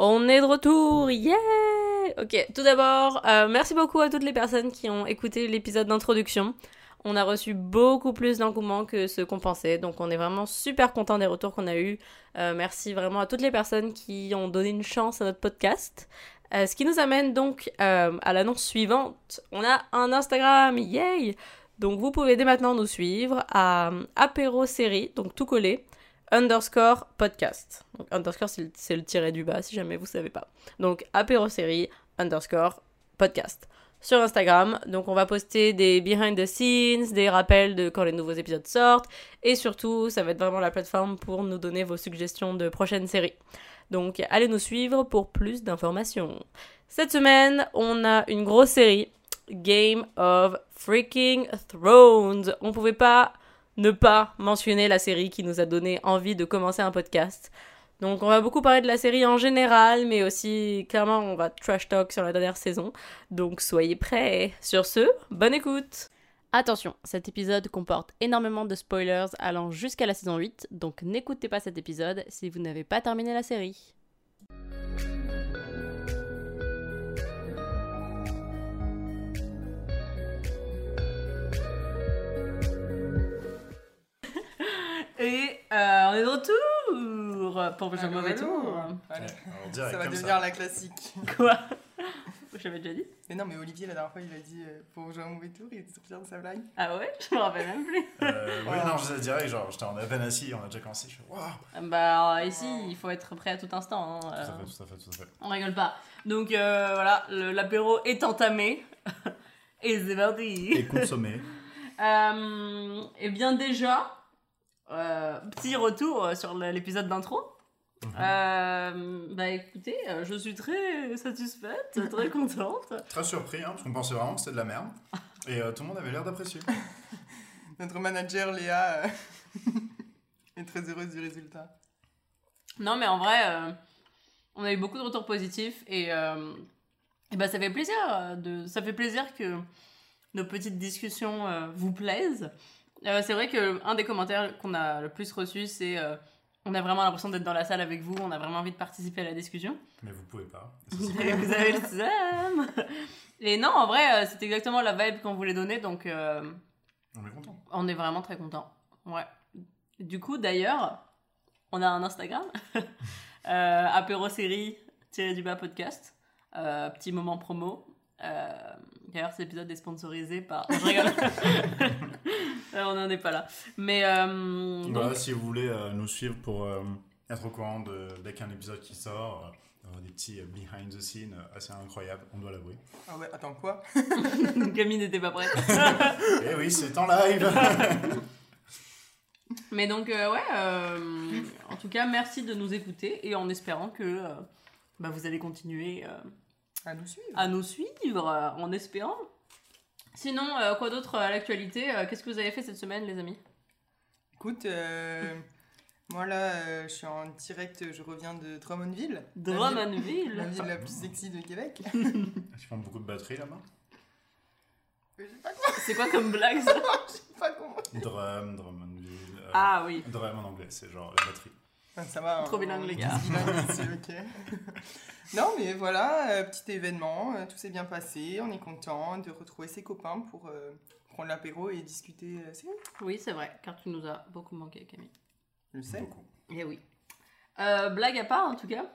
On est de retour, yeah Ok, tout d'abord, euh, merci beaucoup à toutes les personnes qui ont écouté l'épisode d'introduction. On a reçu beaucoup plus d'engouement que ce qu'on pensait, donc on est vraiment super content des retours qu'on a eus. Euh, merci vraiment à toutes les personnes qui ont donné une chance à notre podcast. Euh, ce qui nous amène donc à l'annonce suivante. On a un Instagram, yay Donc vous pouvez dès maintenant nous suivre à apéro série, donc tout collé underscore podcast. Donc, underscore, c'est le, tiré du bas, si jamais vous savez pas. Donc, apéro série underscore podcast. Sur Instagram, donc on va poster des behind the scenes, des rappels de quand les nouveaux épisodes sortent, et surtout, ça va être vraiment la plateforme pour nous donner vos suggestions de prochaines séries. Donc, allez nous suivre pour plus d'informations. Cette semaine, on a une grosse série, Game of Freaking Thrones. On pouvait pas ne pas mentionner la série qui nous a donné envie de commencer un podcast. Donc on va beaucoup parler de la série en général, mais aussi clairement on va trash talk sur la dernière saison. Donc soyez prêts. Sur ce, bonne écoute. Attention, cet épisode comporte énormément de spoilers allant jusqu'à la saison 8, donc n'écoutez pas cet épisode si vous n'avez pas terminé la série. Et euh, on est de retour pour le mauvais tour. ça va devenir la classique. Quoi? J'avais déjà dit. Mais non, mais Olivier, la dernière fois, il a dit euh, pour jouer un mauvais tour, il était sorti de sa blague. Ah ouais? Je me rappelle même plus. Euh, oui, non, je dirais, genre, j'étais en à peine assis, on a déjà commencé. Je fais, waouh Bah, ici, il faut être prêt à tout instant. Hein, tout à fait, tout à fait, tout à fait. On rigole pas. Donc, voilà, l'apéro est entamé. Et c'est parti. Et consommé. et bien, déjà. Euh, petit retour euh, sur l'épisode d'intro. Mhm. Euh, bah écoutez, je suis très satisfaite, très contente. très surpris, hein, parce qu'on pensait vraiment que c'était de la merde. Et tout le monde avait l'air d'apprécier. Notre manager Léa est très heureuse du résultat. Non, mais en vrai, on a eu beaucoup de retours positifs et, et bah, ça fait plaisir. De, ça fait plaisir que nos petites discussions vous plaisent. Euh, c'est vrai qu'un des commentaires qu'on a le plus reçu, c'est euh, on a vraiment l'impression d'être dans la salle avec vous, on a vraiment envie de participer à la discussion. Mais vous pouvez pas. vous avez le seum Et non, en vrai, euh, c'est exactement la vibe qu'on voulait donner, donc. on est content. On est vraiment très content. Ouais. Du coup, d'ailleurs, on a un Instagram, apéro série du bas podcast, petit moment promo. D'ailleurs, cet épisode est sponsorisé par. Je rigole. Euh, on n'en est pas là. Mais. Euh, voilà, si vous voulez euh, nous suivre pour être au courant de, dès qu'un épisode qui sort, des petits behind the scenes assez incroyables, on doit l'avouer. Ah ouais, attends, quoi? Camille n'était pas prête. Eh oui, c'est en live Mais donc, ouais, en tout cas, merci de nous écouter et en espérant que bah, vous allez continuer à nous suivre. À nous suivre, en espérant. Sinon, euh, quoi d'autre à l'actualité euh, Qu'est-ce que vous avez fait cette semaine, les amis? Écoute, euh, moi là, je suis en direct, je reviens de Drummondville. Drummondville La ville la plus sexy de Québec. tu prends beaucoup de batterie là-bas? C'est quoi comme blague ça? Je sais pas comment. Drum, Drummondville. ah oui. Drum en anglais, c'est genre la batterie. Ça va. Trop bilingue, les gars. ok. non, mais voilà, euh, petit événement, euh, tout s'est bien passé. On est content de retrouver ses copains pour euh, prendre l'apéro et discuter. oui, c'est vrai, car tu nous as beaucoup manqué, Camille. Je sais. Beaucoup. Eh oui. blague à part, en tout cas,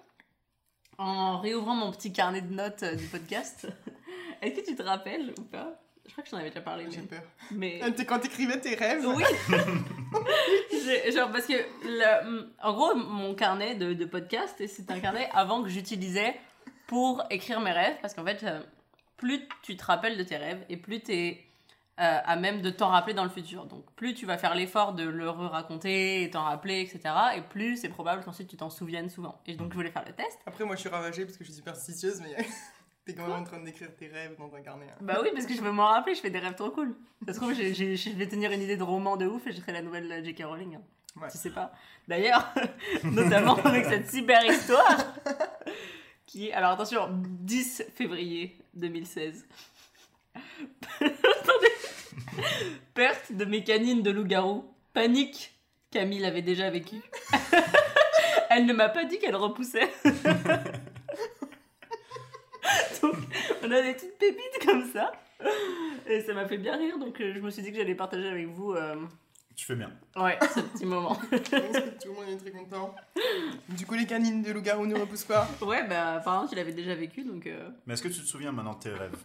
en réouvrant mon petit carnet de notes du podcast, est-ce que tu te rappelles ou pas? Je crois que j'en avais déjà parlé. J'ai peur. Mais... Quand t'écrivais tes rêves Oui Genre, parce que, le, en gros, mon carnet de, de podcast, c'est un carnet avant que j'utilisais pour écrire mes rêves. Parce qu'en fait, euh, plus tu te rappelles de tes rêves et plus tu es euh, à même de t'en rappeler dans le futur. Donc, plus tu vas faire l'effort de le raconter et t'en rappeler, etc. Et plus c'est probable qu'ensuite tu t'en souviennes souvent. Et donc, je voulais faire le test. Après, moi, je suis ravagée parce que je suis superstitieuse, mais. T'es quand même en train d'écrire tes rêves dans un carnet. Hein. Bah oui, parce que je veux m'en rappeler, je fais des rêves trop cool. Ça se trouve, je vais tenir une idée de roman de ouf et je serai la nouvelle J.K. Rowling. Hein. Ouais. Tu sais pas. D'ailleurs, notamment avec cette super histoire, qui est, alors attention, 10 février 2016. Perte de mes canines de loup-garou. Panique. Camille avait déjà vécu. Elle ne m'a pas dit qu'elle repoussait. donc, on a des petites pépites comme ça. Et ça m'a fait bien rire, donc euh, je me suis dit que j'allais partager avec vous euh, Tu fais bien. ouais, ce petit moment. Je pense que tout le monde est très content. Du coup, les canines de loup-garou ne repoussent pas. Ouais, bah apparemment tu l'avais déjà vécu, donc... euh, Mais est-ce que tu te souviens maintenant de tes rêves?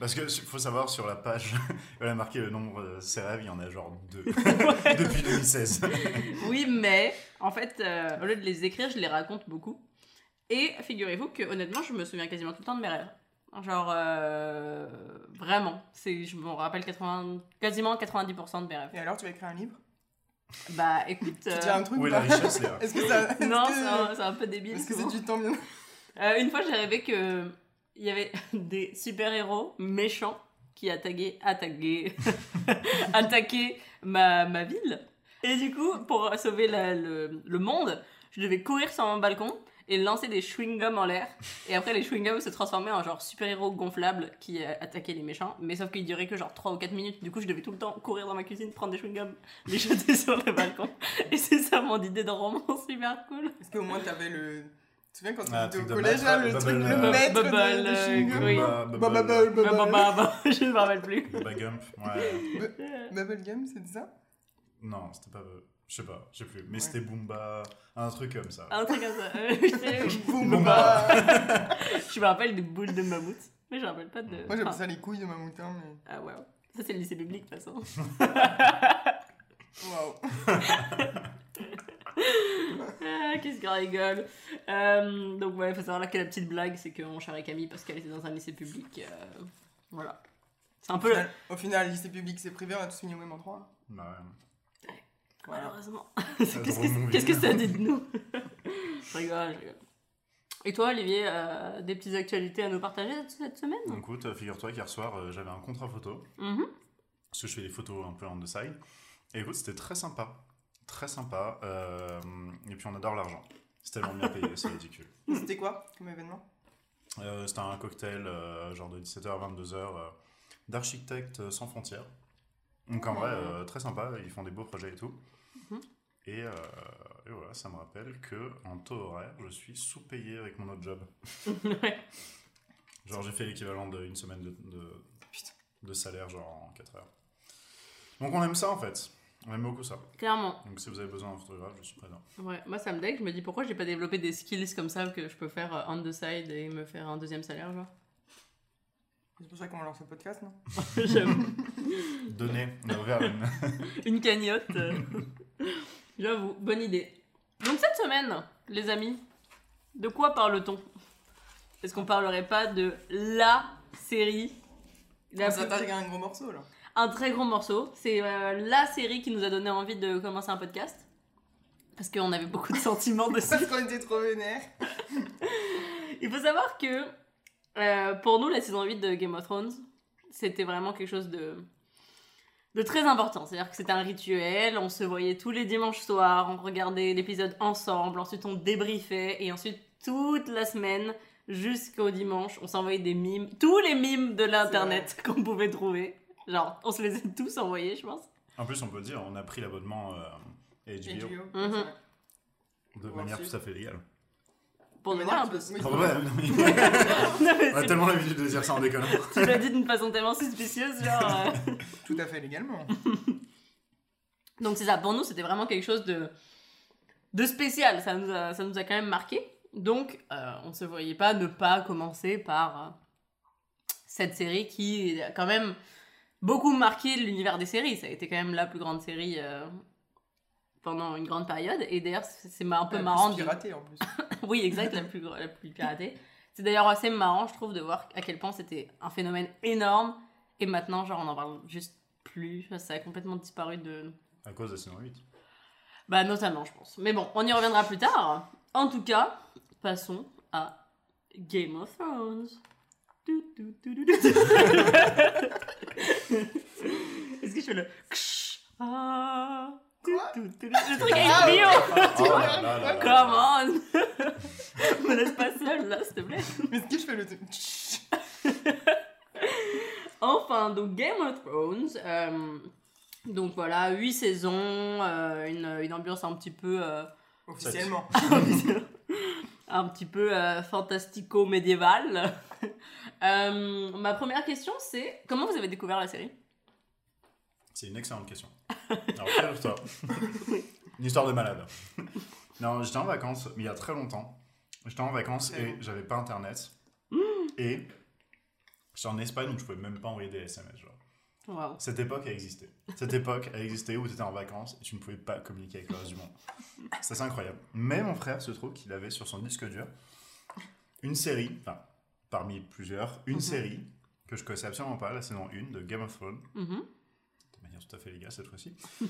Parce que faut savoir, sur la page, elle a marqué le nombre de ses rêves, il y en a genre deux. Depuis 2016. Oui, mais en fait, euh, au lieu de les écrire, je les raconte beaucoup. Et figurez-vous que honnêtement, je me souviens quasiment tout le temps de mes rêves. Genre, euh, vraiment. C'est, je me rappelle 80, quasiment 90% de mes rêves. Et alors, tu vas écrire un livre? Bah écoute. Tu euh, dis un truc Où ou est la richesse, Léa Est-ce que ça. non, que- c'est un, peu débile. Est-ce que c'est du temps bien Euh, une fois, j'ai rêvé que il y avait des super-héros méchants qui attaquaient, attaquaient, attaquaient ma, ma ville. Et du coup, pour sauver la- le, le monde, je devais courir sur mon balcon et lancer des chewing-gums en l'air. Et après, les chewing-gums se transformaient en genre super-héros gonflables qui euh, attaquaient les méchants. Mais sauf qu'ils duraient que genre 3 ou 4 minutes. Du coup, je devais tout le temps courir dans ma cuisine, prendre des chewing-gums, les jeter sur le balcon. Et c'est ça mon idée de roman super cool. Est-ce qu'au moins t'avais le. Tu te souviens quand Ah, tu étais truc au collège, là, le bubble, truc, le maître bubble, de, euh. Bah, Bah, bah, bah, bah, bah, Bah, bah, bah, bah, je ne me rappelle plus. Bagump, ouais. Bubblegum, c'est ça? Non, c'était pas. Je sais pas, je sais plus. Mais c'était Boomba, un truc comme ça. Un truc comme ça. Euh, je sais- Boomba je me rappelle des boules de mammouth. Mais je me rappelle pas de. Moi j'appelle enfin, ça les couilles de ma moutin, mais. Ah ouais. Ça c'est le lycée public de toute façon. Waouh Ah, qu'est-ce qu'on rigole. Euh, donc ouais, faut savoir là que la petite blague, c'est qu'on charrait Camille parce qu'elle était dans un lycée public. euh, voilà. C'est un au peu le... final, au final, lycée public c'est privé, on a tous fini au même endroit. Bah ouais. Malheureusement. Qu'est-ce que, ça dit de nous Je rigole, je rigole. Et toi, Olivier, euh, des petites actualités à nous partager cette semaine? Donc, écoute, euh, figure-toi qu'hier soir, euh, j'avais un contrat photo. Mhm. Parce que je fais des photos un peu on the side. Et écoute, c'était très sympa. Très sympa. euh, et puis on adore l'argent. C'est tellement bien payé, c'est ridicule. C'était quoi comme événement? C'était un cocktail, genre de 17h à 22h, euh, d'architectes sans frontières. Donc en vrai, euh, très sympa, ils font des beaux projets et tout. Et, euh, et voilà, ça me rappelle que en taux horaire, je suis sous-payé avec mon autre job. Ouais. Genre j'ai fait l'équivalent d'une semaine de, de, Putain. de salaire, genre en 4 heures. Donc on aime ça en fait. On aime beaucoup ça. Clairement. Donc si vous avez besoin d'un photographe, je suis présent. Ouais, moi ça me dégue, je me dis pourquoi j'ai pas développé des skills comme ça que je peux faire euh, on the side et me faire un deuxième salaire, genre? C'est pour ça qu'on lance le podcast, non? J'avoue. Donnez, on a ouvert une... Une cagnotte. J'avoue, bonne idée. Donc cette semaine, les amis, de quoi parle-t-on? Est-ce qu'on parlerait pas de la série? La On plus- s'attaque à un gros morceau là. un très gros morceau. C'est euh, la série qui nous a donné envie de commencer un podcast. Parce qu'on avait beaucoup de sentiments dessus. Parce qu'on était trop vénères. Il faut savoir que euh, pour nous, la saison 8 de Game of Thrones, c'était vraiment quelque chose de, de très important. C'est-à-dire que c'était un rituel, on se voyait tous les dimanches soirs, on regardait l'épisode ensemble, ensuite on débriefait, et ensuite toute la semaine jusqu'au dimanche, on s'envoyait des mimes, tous les mimes de l'internet qu'on pouvait trouver. Genre, on se les a tous envoyés, je pense. En plus, on peut dire, on a pris l'abonnement euh, HBO HBO. Mhm. de manière ensuite. tout à fait légale. Pour un peu. oui. Pour vrai, oui. On a tellement l'habitude de dire ça en déconnant. Tu l'as dit d'une façon tellement suspicieuse, genre. euh, Tout à fait légalement. Donc c'est ça, pour nous c'était vraiment quelque chose de, de spécial, ça nous, a, ça nous a quand même marqué. Donc euh, on ne se voyait pas ne pas commencer par euh, cette série qui a quand même beaucoup marqué l'univers des séries. Ça a été quand même la plus grande série euh, pendant une grande période. Et d'ailleurs c'est un peu La plus marrant. de- piratée en plus. oui, exact, la plus, la plus piratée. C'est d'ailleurs assez marrant, je trouve, de voir à quel point c'était un phénomène énorme. Et maintenant, genre, on en parle juste plus. Ça a complètement disparu de, À cause de saison 8. bah, notamment, je pense. Mais bon, on y reviendra plus tard. En tout cas, passons à Game of Thrones. Est-ce que je fais le ah, le truc avec. Come on Me laisse pas seule là, s'il te plaît. Mais est-ce que je fais le truc Enfin, donc Game of Thrones. euh, donc voilà, 8 saisons, euh, une, une ambiance un petit peu euh, Officiellement. un petit peu euh, fantastico-médiéval. Euh, ma première question, c'est comment vous avez découvert la série? C'est une excellente question. Alors, toi Une histoire de malade. Non, j'étais en vacances, mais il y a très longtemps. J'étais en vacances et j'avais pas internet. Et j'étais en Espagne, donc je pouvais même pas envoyer des SMS. Genre. Waouh. Cette époque a existé. Cette époque a existé où tu étais en vacances et tu ne pouvais pas communiquer avec le reste du monde. C'est assez incroyable. Mais mon frère se trouve qu'il avait sur son disque dur une série, enfin, parmi plusieurs, une Mhm. série que je connaissais absolument pas, la saison 1 de Game of Thrones, de tout à fait légale cette fois-ci.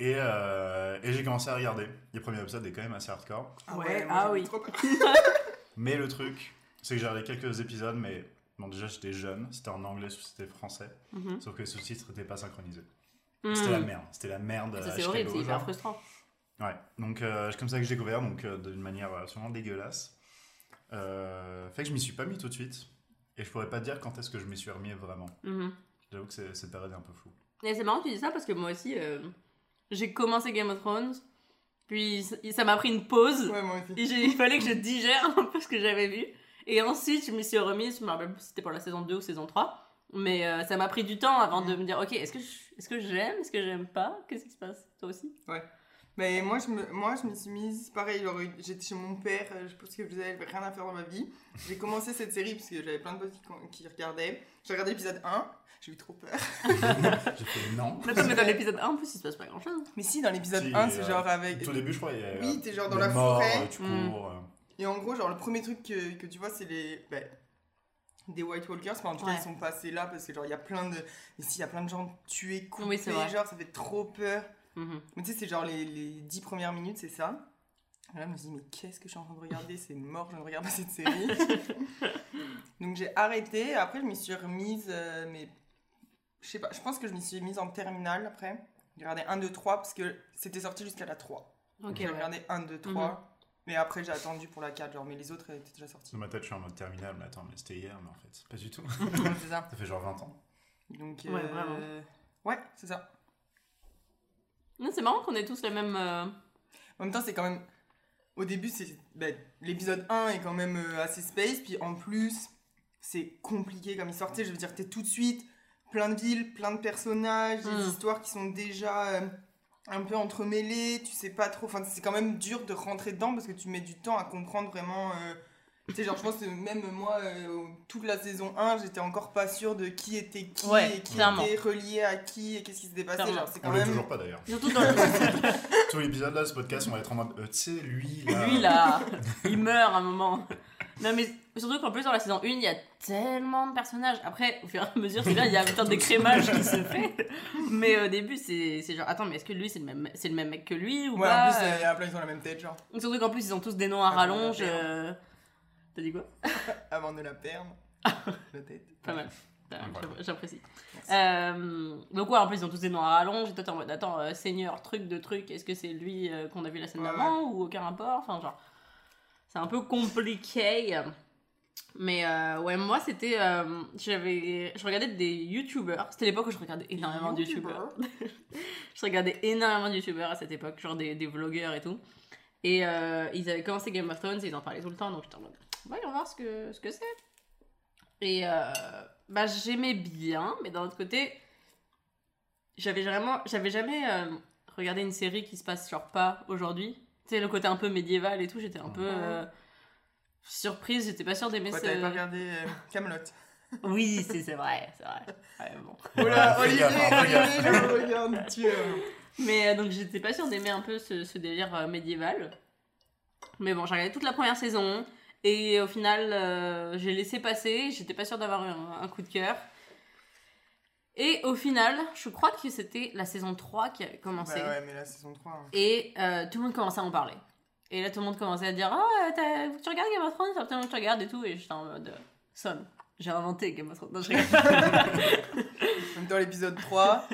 et euh, et j'ai commencé à regarder. Les premiers épisodes est quand même assez hardcore. Ah Ouais, moi, ah oui. Mais le truc, c'est que j'ai regardé quelques épisodes, mais bon, déjà j'étais jeune, c'était en anglais, c'était français, Mhm. sauf que les sous-titres n'étaient pas synchronisés. C'était la merde, c'était la merde. À c'est horrible, c'est hyper frustrant. Ouais, donc euh, c'est comme ça que j'ai découvert, donc euh, d'une manière absolument dégueulasse. Euh, fait que je m'y suis pas mis tout de suite, et je pourrais pas dire quand est-ce que je m'y suis remis vraiment. Mhm. J'avoue que c'est- cette période est un peu floue. Et c'est marrant que tu dis ça parce que moi aussi, euh, j'ai commencé Game of Thrones, puis ça- m'a pris une pause, Ouais, moi aussi. et j'ai- il fallait que je digère un peu ce que j'avais vu. Et ensuite, je m'y suis remise, je me rappelle plus si c'était pour la saison 2 ou saison 3, mais euh, ça m'a pris du temps avant de me dire, ok, est-ce que je- est-ce que j'aime, est-ce que j'aime pas, qu'est-ce qui se passe, toi aussi? Mais moi, je me, moi, je me suis mise, pareil, j'étais chez mon père, euh, je pense que je n'avais rien à faire dans ma vie. J'ai commencé cette série parce que j'avais plein de potes qui, qui regardaient. J'ai regardé l'épisode 1, j'ai eu trop peur. J'ai fait non. Mais attends, mais dans l'épisode 1, en plus, il se passe pas grand-chose. Mais si, dans l'épisode Si, 1, c'est euh, genre avec... Tout au début, je crois, il y a Oui, t'es genre dans la morts, forêt. euh, tu Mm. cours. Et en gros, genre, le premier truc que, que tu vois, c'est les... bah, des White Walkers, mais en tout cas, Ouais. ils sont passés là parce que, genre, il y a plein de... Ici, il y a plein de gens tués, coupés, Oui, genre, ça fait trop peur. Mhm. Mais tu sais, c'est genre les, les 10 premières minutes, c'est ça. Et là, je me suis dit, mais qu'est-ce que je suis en train de regarder? C'est mort, je ne regarde pas cette série. Donc j'ai arrêté. Après, je m'y suis remise, euh, mais je sais pas, je pense que je m'y suis mise en terminale après. J'ai regardé 1, 2, 3 parce que c'était sorti jusqu'à la 3. Ok, j'ai ouais. regardé 1, 2, 3. Mais après, j'ai attendu pour la 4, genre, mais les autres étaient déjà sortis. Dans ma tête, je suis en mode terminal, mais attends, mais c'était hier, mais en fait, pas du tout. C'est ça. Ça fait genre 20 ans. Donc, Ouais, euh, vraiment. Ouais, c'est ça. Non, C'est marrant qu'on ait tous les mêmes. euh, En même temps, c'est quand même. Au début, c'est ben, l'épisode 1 est quand même euh, assez space, puis en plus, c'est compliqué comme histoire. Tu sais, je veux dire, t'es tout de suite plein de villes, plein de personnages, des Mm. histoires qui sont déjà euh, un peu entremêlées, tu sais pas trop. Enfin, c'est quand même dur de rentrer dedans parce que tu mets du temps à comprendre vraiment. euh, tu sais, genre, je pense que même moi, euh, toute la saison 1, j'étais encore pas sûre de qui était qui Ouais, et qui clairement. était relié à qui et qu'est-ce qui se dépassait. Genre, c'est On quand l'est même. toujours pas d'ailleurs. Surtout dans le... Tous les épisodes là, ce podcast, on va être en mode, euh, tu sais, lui là. Lui là, il meurt à un moment. Non mais surtout qu'en plus dans la saison 1, il y a tellement de personnages. Après, au fur et à mesure, c'est bien, il y a putain d'écrémage qui se fait. Mais au début, c'est c'est genre, attends, mais est-ce que lui, c'est le, même, c'est le même mec que lui ou Ouais, pas en plus, il y a plein qui ont la même tête, genre, Surtout qu'en plus, ils ont tous des noms à Ah, rallonge. T'as dit quoi avant de la perdre. la tête. Pas mal. J'apprécie. Euh, donc ouais, en plus ils ont tous des noms à rallonge. Et toi t'es en mode attends, euh, Seigneur, truc de truc, est-ce que c'est lui euh, qu'on a vu la scène Ouais, d'avant ou aucun rapport? Enfin genre, c'est un peu compliqué. Mais euh, ouais, moi c'était, euh, j'avais, je regardais des YouTubers. C'était l'époque où je regardais énormément de YouTubers. je regardais énormément de YouTubers à cette époque, genre des, des vlogueurs et tout. Et euh, ils avaient commencé Game of Thrones et ils en parlaient tout le temps, donc j'étais en mode, voyons voir ce que ce que c'est. Et euh, bah j'aimais bien, mais d'un autre côté, j'avais vraiment, j'avais jamais euh, regardé une série qui se passe genre pas aujourd'hui. Tu sais le côté un peu médiéval et tout, j'étais un peu euh, surprise, j'étais pas sûre d'aimer ce. t'avais pas regardé euh, Camelot Oui, c'est vrai, c'est vrai. Ouais, bon. Oh là, fais Olivier, hein, Olivier, je me regarde, tu Mais euh, donc j'étais pas sûre d'aimer un peu ce, ce délire euh, médiéval. Mais bon, j'ai regardé toute la première saison et au final euh, j'ai laissé passer, j'étais pas sûre d'avoir eu un, un coup de cœur. Et au final, je crois que c'était la saison 3 qui avait commencé. Bah ouais, mais la saison 3. hein. Et euh, tout le monde commençait à en parler. Et là, tout le monde commençait à dire Oh, faut que tu regardes Game of Thrones, absolument que tu regardes et tout. Et j'étais en mode euh, Son, j'ai inventé Game of Thrones. Non, je rigole. En même temps, l'épisode 3.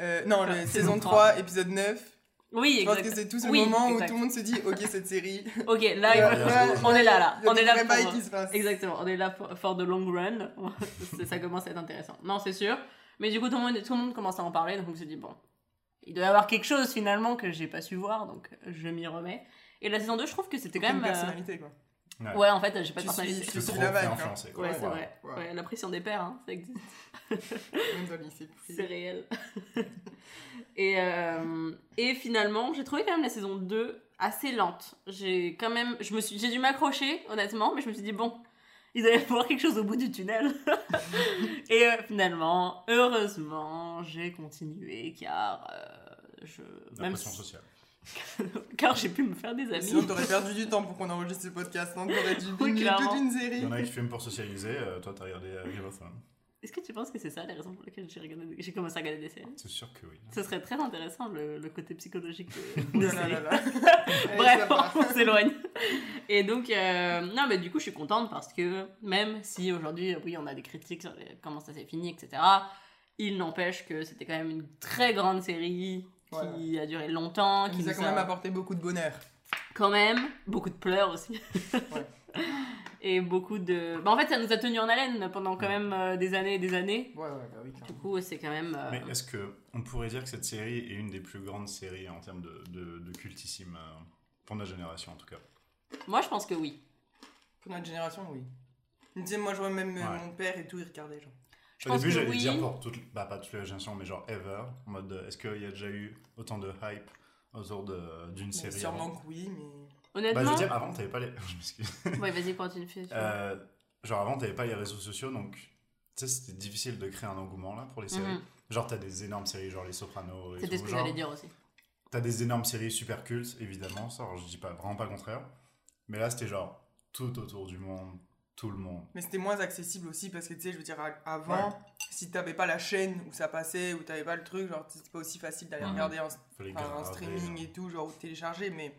euh, non, la Saison saison 3. 3, épisode 9. Oui, Je pense exact. que c'est tout ce Oui, moment exact. où tout le monde se dit Ok, cette série. Ok, là, on est là, là. On est là pour... qui se passent. Exactement, on est là for, for the long run. Ça commence à être intéressant. Non, c'est sûr. Mais du coup, tout le monde, tout le monde commence à en parler, donc on se dit, bon, il doit y avoir quelque chose finalement que j'ai pas su voir, donc je m'y remets. Et la saison 2, je trouve que c'était quand même. euh, personnalité, quoi. Ouais. Ouais, en fait, j'ai pas de personnalité. tu C'est suis la vague, quoi. influencer, quoi. Ouais, c'est Ouais. vrai. Ouais. Ouais, la pression des pères, hein, ça existe. Même dans le lycée. C'est réel. et, euh, et finalement, j'ai trouvé quand même la saison 2 assez lente. J'ai quand même, je me suis, j'ai dû m'accrocher, honnêtement, mais je me suis dit, bon, il doit y avoir quelque chose au bout du tunnel. et euh, finalement, heureusement, j'ai continué car euh, je, La même pression si- sociale. car j'ai pu me faire des amis. Sinon, t'aurais perdu du temps pour qu'on enregistre ce podcast. Hein. T'aurais dû Oui, toute une Il série. y en a qui filment pour socialiser, euh, toi t'as regardé euh, Game of Thrones. Est-ce que tu penses que c'est ça les raisons pour lesquelles j'ai regardé- j'ai commencé à regarder des séries? C'est sûr que oui. Ce serait très intéressant le, le côté psychologique de, Oh séries. Bref, on s'éloigne. Et donc, euh, non, mais du coup, je suis contente parce que même si aujourd'hui, oui, on a des critiques sur les- comment ça s'est fini, etc., il n'empêche que c'était quand même une très grande série qui a duré longtemps, Qui nous a quand même apporté beaucoup de bonheur. quand même beaucoup de pleurs aussi. Ouais. Et beaucoup de. Bah, en fait, ça nous a tenu en haleine pendant quand même euh, des années et des années. Ouais, ouais, bah oui, Du coup, c'est quand même. euh, Mais est-ce que on pourrait dire que cette série est une des plus grandes séries en termes de, de, de cultissime euh, pour notre génération en tout cas? Moi, je pense que oui. Pour notre génération, oui. Moi, je vois même Ouais. mon père et tout, il regardait. Genre. Je Au pense début, que j'allais oui. dire pour toutes, bah pas toutes les générations, mais genre ever, en mode est-ce qu'il y a déjà eu autant de hype autour d'une série sûrement avant que oui, mais. Bah, Honnêtement. je veux dire, avant, t'avais pas les. je m'excuse. Ouais, vas-y, continue. Euh, genre, avant, t'avais pas les réseaux sociaux, donc tu sais, c'était difficile de créer un engouement là pour les séries. Mhm. Genre, t'as des énormes séries, genre Les Sopranos C'était ce que j'allais dire aussi. T'as des énormes séries super cultes, évidemment, ça, alors, je dis pas, vraiment pas le contraire. Mais là, c'était genre tout autour du monde, tout le monde. Mais c'était moins accessible aussi parce que tu sais, je veux dire, avant, si t'avais pas la chaîne où ça passait, où t'avais pas le truc, genre c'était pas aussi facile d'aller regarder en, streaming hein. et tout, genre ou télécharger, mais.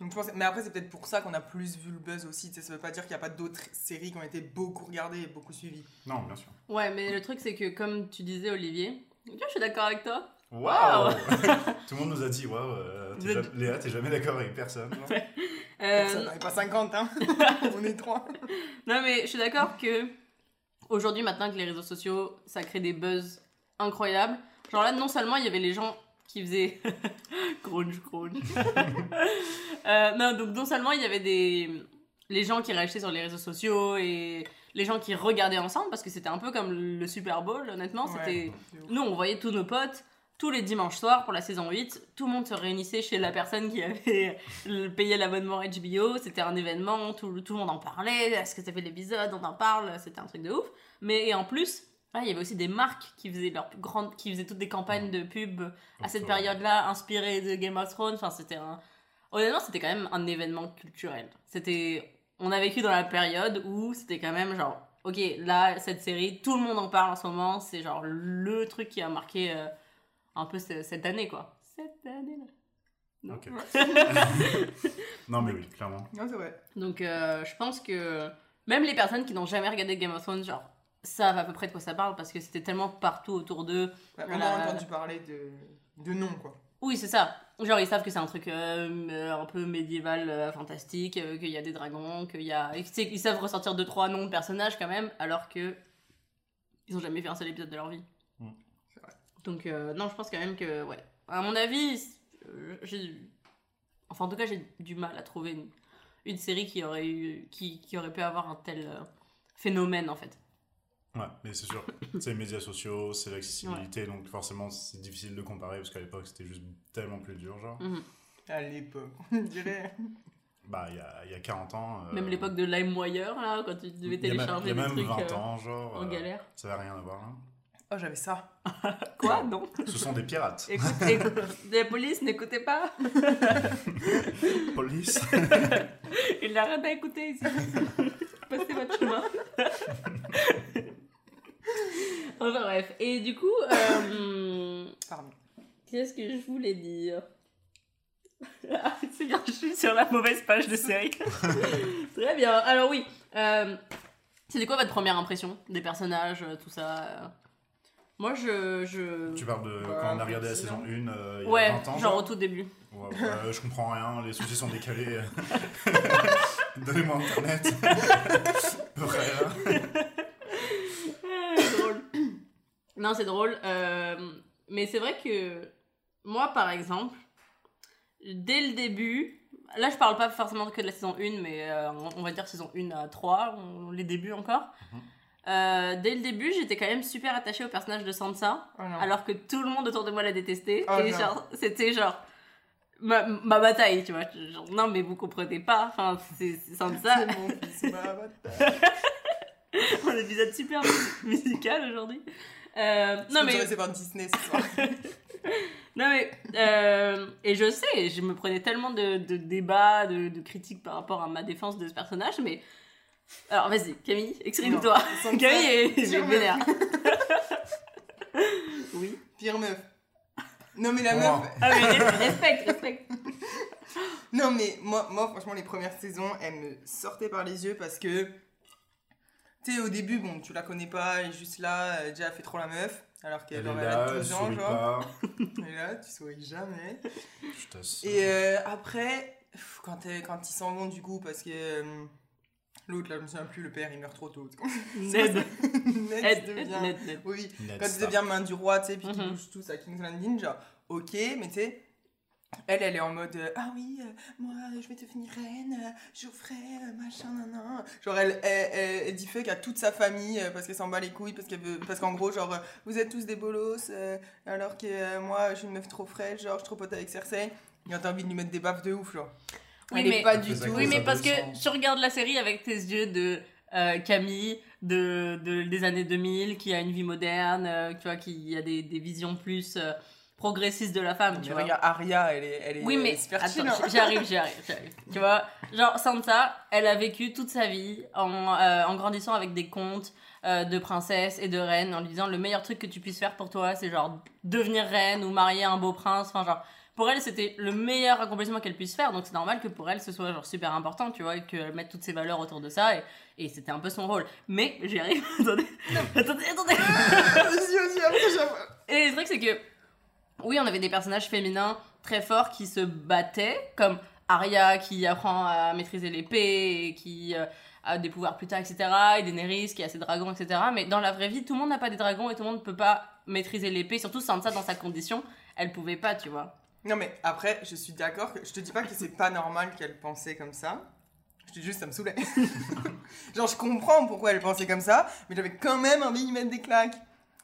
Donc, je pense... Mais après, c'est peut-être pour ça qu'on a plus vu le buzz aussi. tu sais, Ça veut pas dire qu'il n'y a pas d'autres séries qui ont été beaucoup regardées et beaucoup suivies. Non, bien sûr. Ouais, mais le truc, c'est que comme tu disais, Olivier, je suis d'accord avec toi. Waouh Tout le monde nous a dit, waouh, euh, êtes- ja- Léa, t'es jamais d'accord avec personne. Euh, on est pas 50, hein On est trois. non, mais je suis d'accord que aujourd'hui, maintenant que les réseaux sociaux, ça crée des buzz incroyables. Genre là, non seulement il y avait les gens qui faisaient crunch, crunch. Euh, non, donc non seulement il y avait des les gens qui réagissaient sur les réseaux sociaux et les gens qui regardaient ensemble parce que c'était un peu comme le Super Bowl, honnêtement. Ouais. C'était. Nous, on voyait tous nos potes tous les dimanches soirs pour la saison 8. Tout le monde se réunissait chez la personne qui avait payé l'abonnement HBO. C'était un événement, tout, tout le monde en parlait. Est-ce que ça fait l'épisode? On en parle. C'était un truc de ouf. Mais et en plus, il y avait aussi des marques qui faisaient, leur grande, qui faisaient toutes des campagnes de pub à cette période-là, inspirées de Game of Thrones. Enfin, c'était un. Honnêtement, c'était quand même un événement culturel. C'était. On a vécu dans la période où c'était quand même genre. Ok, là, cette série, tout le monde en parle en ce moment. C'est genre le truc qui a marqué euh, un peu ce- cette année, quoi. Cette année-là. Non. Ok. non, mais oui, clairement. Non, c'est vrai. Donc, euh, je pense que même les personnes qui n'ont jamais regardé Game of Thrones, genre, savent à peu près de quoi ça parle parce que c'était tellement partout autour d'eux. Ouais, on Voilà. a entendu parler de, de nom, quoi. Oui, c'est ça. Genre, ils savent que c'est un truc euh, euh, un peu médiéval, euh, fantastique, euh, qu'il y a des dragons, qu'il y a. Ils savent ressortir deux, trois noms de personnages quand même, alors que. Ils ont jamais fait un seul épisode de leur vie. Mm. Donc, euh, non, je pense quand même que, ouais. À mon avis, euh, j'ai. Enfin, en tout cas, j'ai du mal à trouver une, une série qui aurait, eu, qui, qui aurait pu avoir un tel euh, phénomène, en fait. Ouais, mais c'est sûr. c'est les médias sociaux, c'est l'accessibilité, donc forcément, c'est difficile de comparer parce qu'à l'époque, c'était juste tellement plus dur, genre. Mhm. À l'époque, on dirait. Bah, il y a, il y a 40 ans. euh, Même l'époque de LimeWire, là, quand tu devais il y a même- télécharger Il y a des même trucs 20 euh, ans, genre. en euh, galère. Ça n'a rien à voir. hein. Oh, j'avais ça. Quoi? Non Ce sont des pirates. Écoute, écoute, la police, n'écoutez pas. Police. Il n'a rien à écouter ici. Passez votre chemin. enfin bref. Et du coup, euh, Pardon. qu'est-ce que je voulais dire? Ah, C'est bien, je suis sur la mauvaise page de série. Très bien. Alors oui, euh, c'était quoi votre première impression des personnages, euh, tout ça euh? Moi, je... je... tu parles de Bah, quand on a regardé la saison 1 il y a Ouais, 20 ans. genre au tout début. Ouais, ouais, je comprends rien, les soucis sont décalés. Donnez-moi internet. Ah, c'est drôle. Non, c'est drôle. euh, mais c'est vrai que moi, par exemple, dès le début, là, je parle pas forcément que de la saison 1, mais euh, on- va dire saison 1 à 3, on- les débuts encore. Mhm. Euh, dès le début, j'étais quand même super attachée au personnage de Sansa, Oh alors que tout le monde autour de moi la détestait. Oh et non. genre, c'était genre ma, ma bataille, tu vois. Genre, non, mais vous comprenez pas. Enfin, c'est Sansa. C'est mon fils, ma bataille. un épisode super musical aujourd'hui. Euh, non, mais. C'est par Disney ce soir. Non mais euh, et je sais, je me prenais tellement de, de débats, de, de critiques par rapport à ma défense de ce personnage, mais alors vas-y Camille, exprime-toi. Camille est, vénère. oui. Pire meuf. Non mais la Oh. meuf. Ah mais res- respecte, respecte. Non mais moi, moi franchement les premières saisons elles me sortaient par les yeux parce que tu sais au début bon tu la connais pas elle est juste là elle, déjà elle fait trop la meuf alors qu'elle Elle est aurait là, elle 12 ans genre. pas. Et là tu souris jamais. Je t'assure. Et euh, après quand, elle- quand ils s'en vont du coup parce que euh, l'autre là je me souviens plus le père il meurt trop tôt. Ned. Ned Ned, devient... Ned, Ned. Oui, Ned quand il devient main du roi, tu sais, puis qu'ils Mhm. bougent tous à King's Landing, genre, ok, mais tu sais, elle, elle est en mode, euh, ah oui, euh, moi, je vais devenir reine, euh, je ferai, euh, machin, nan, Genre, elle, elle, elle, elle dit fuck à toute sa famille euh, parce qu'elle s'en bat les couilles, parce qu'elle veut, parce qu'en gros, genre, vous êtes tous des bolos, euh, alors que euh, moi, je suis une meuf trop fraîche, genre, je suis trop pote avec Cersei. Et t'as envie de lui mettre des baffes de ouf, genre. Oui, elle mais- est pas du tout. Oui mais parce que tu regardes la série avec tes yeux de euh, Camille de, de- des années 2000 qui a une vie moderne, euh, tu vois, qui a des, des visions plus euh, progressisistes de la femme, tu Tu vois. regardes Arya, elle est, elle est Oui, mais super attends, chill, hein. j'y arrive, j'y arrive, j'y arrive. Tu vois, genre Sansa, elle a vécu toute sa vie en, euh, en grandissant avec des contes euh, de princesses et de reines, en lui disant le meilleur truc que tu puisses faire pour toi, c'est genre devenir reine ou marier un beau prince. Enfin, genre, pour elle, c'était le meilleur accomplissement qu'elle puisse faire, donc c'est normal que pour elle, ce soit genre super important, tu vois, et qu'elle mette toutes ses valeurs autour de ça, et, et c'était un peu son rôle. Mais j'y arrive, attendez, attendez, attendez. Vas-y, vas-y, après, j'avoue. Et le truc, c'est que, oui, on avait des personnages féminins très forts qui se battaient, comme Arya qui apprend à maîtriser l'épée et qui euh, a des pouvoirs plus tard, etc. Et Daenerys qui a ses dragons, etc. Mais dans la vraie vie, tout le monde n'a pas des dragons et tout le monde ne peut pas maîtriser l'épée. Surtout Sansa, dans sa condition, elle pouvait pas, tu vois. Non mais après, je suis d'accord. Je te dis pas que c'est pas normal qu'elle pensait comme ça. Je te dis juste, ça me saoulait. Genre, je comprends pourquoi elle pensait comme ça, mais j'avais quand même envie lui mettre des claques.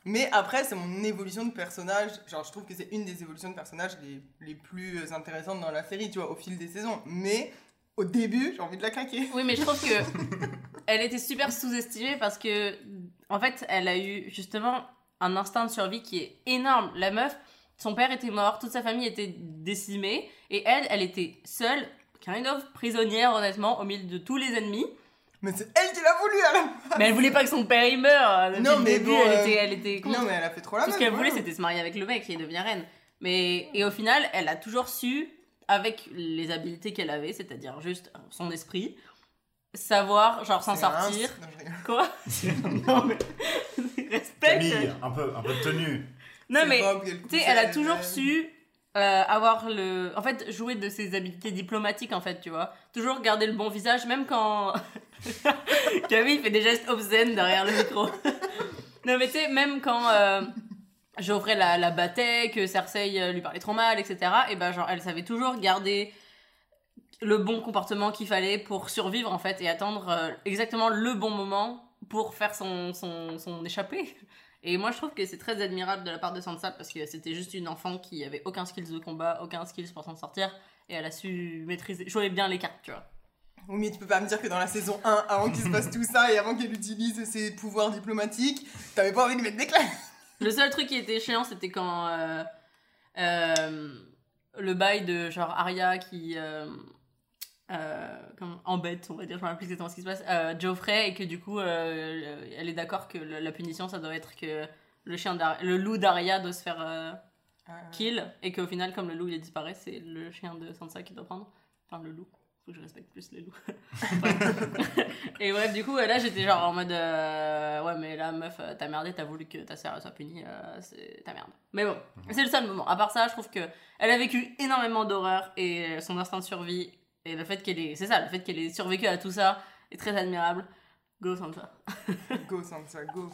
Mais après, c'est mon évolution de personnage. Genre, je trouve que c'est une des évolutions de personnage les, les plus intéressantes dans la série, tu vois, au fil des saisons. Mais au début, j'ai envie de la claquer. Oui, mais je trouve que elle était super sous-estimée parce que, en fait, elle a eu justement un instinct de survie qui est énorme. La meuf, son père était mort, toute sa famille était décimée, et elle, elle était seule, kind of prisonnière, honnêtement, au milieu de tous les ennemis. Mais c'est elle qui l'a voulu alors Mais elle voulait pas que son père y meure. Non, mais début, bon, elle, euh, était, elle était contre. Non, mais elle a fait trop la Tout ce qu'elle voulait, c'était se marier avec le mec et devenir reine. Mais, et au final, elle a toujours su, avec les habiletés qu'elle avait, c'est-à-dire juste son esprit, savoir, genre, s'en sortir. Non. Quoi? Non, mais. Respecte Camille, un peu, un peu de tenue. Non, mais. Tu sais, elle a toujours su euh, avoir le. En fait, jouer de ses habiletés diplomatiques, en fait, tu vois. Toujours garder le bon visage, même quand. Camille fait des gestes obscènes derrière le micro. non, mais tu sais, même quand. Euh... Geoffrey la, la battait, que Cersei euh, lui parlait trop mal, etc. Et ben, genre, elle savait toujours garder le bon comportement qu'il fallait pour survivre, en fait, et attendre euh, exactement le bon moment pour faire son, son, son échappée. Et moi, je trouve que c'est très admirable de la part de Sansa parce que c'était juste une enfant qui avait aucun skills de combat, aucun skills pour s'en sortir, et elle a su maîtriser, jouer bien les cartes, tu vois. Oui, mais tu peux pas me dire que dans la saison 1, avant qu'il se passe tout ça et avant qu'elle utilise ses pouvoirs diplomatiques, t'avais pas envie de lui mettre des claques Le seul truc qui était chiant, c'était quand euh, euh, le bail de genre Arya qui euh, euh, comment- embête, on va dire, je me rappelle plus exactement ce qui se passe, euh, Geoffrey, et que du coup, euh, elle est d'accord que le- la punition, ça doit être que le, chien le loup d'Arya doit se faire kill, et qu'au final, comme le loup il disparu, c'est le chien de Sansa qui doit prendre. Enfin, le loup. Faut que je respecte plus les loups. Et bref, du coup, là, j'étais genre en mode Ouais, mais la meuf, t'as merdé, t'as voulu que ta sœur soit punie, c'est ta merde. Mais bon, c'est le seul moment. À part ça, je trouve que elle a vécu énormément d'horreur et son instinct de survie, et le fait qu'elle ait. C'est ça, le fait qu'elle ait survécu à tout ça est très admirable. Go Sansa. Go Sansa, go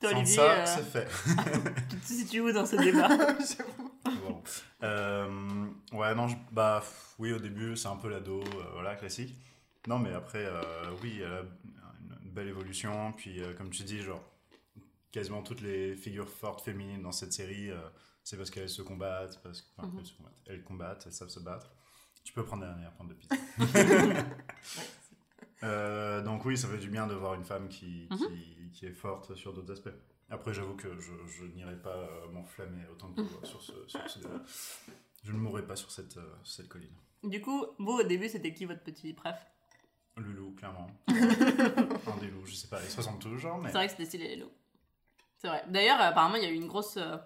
Toi, Olivier, euh, c'est fait. tu te situes où dans ce débat J'avoue. Wow. Euh, ouais, non, je- bah oui, au début, c'est un peu l'ado, euh, voilà, classique. Non, mais après, euh, oui, elle a une, belle évolution. Puis, euh, comme tu dis, genre, quasiment toutes les figures fortes féminines dans cette série, euh, c'est parce qu'elles se combattent, parce que, enfin, Mhm. elles, se combattent, elles combattent, elles savent se battre. Tu peux prendre dernière, prendre de pizza. Euh, donc oui, ça fait du bien de voir une femme qui, Mhm. qui, qui est forte sur d'autres aspects. Après, j'avoue que je, je n'irai pas euh, m'enflammer autant que vous sur ce, sur ce débat. Je ne mourrai pas sur cette, euh, cette colline. Du coup, vous, au début, c'était qui votre petit préf? Loulou, clairement. Un des loups, je sais pas, ressemblent tous genre, mais... C'est vrai que c'était stylé les loups. C'est vrai. D'ailleurs, apparemment, il y a eu une grosse euh,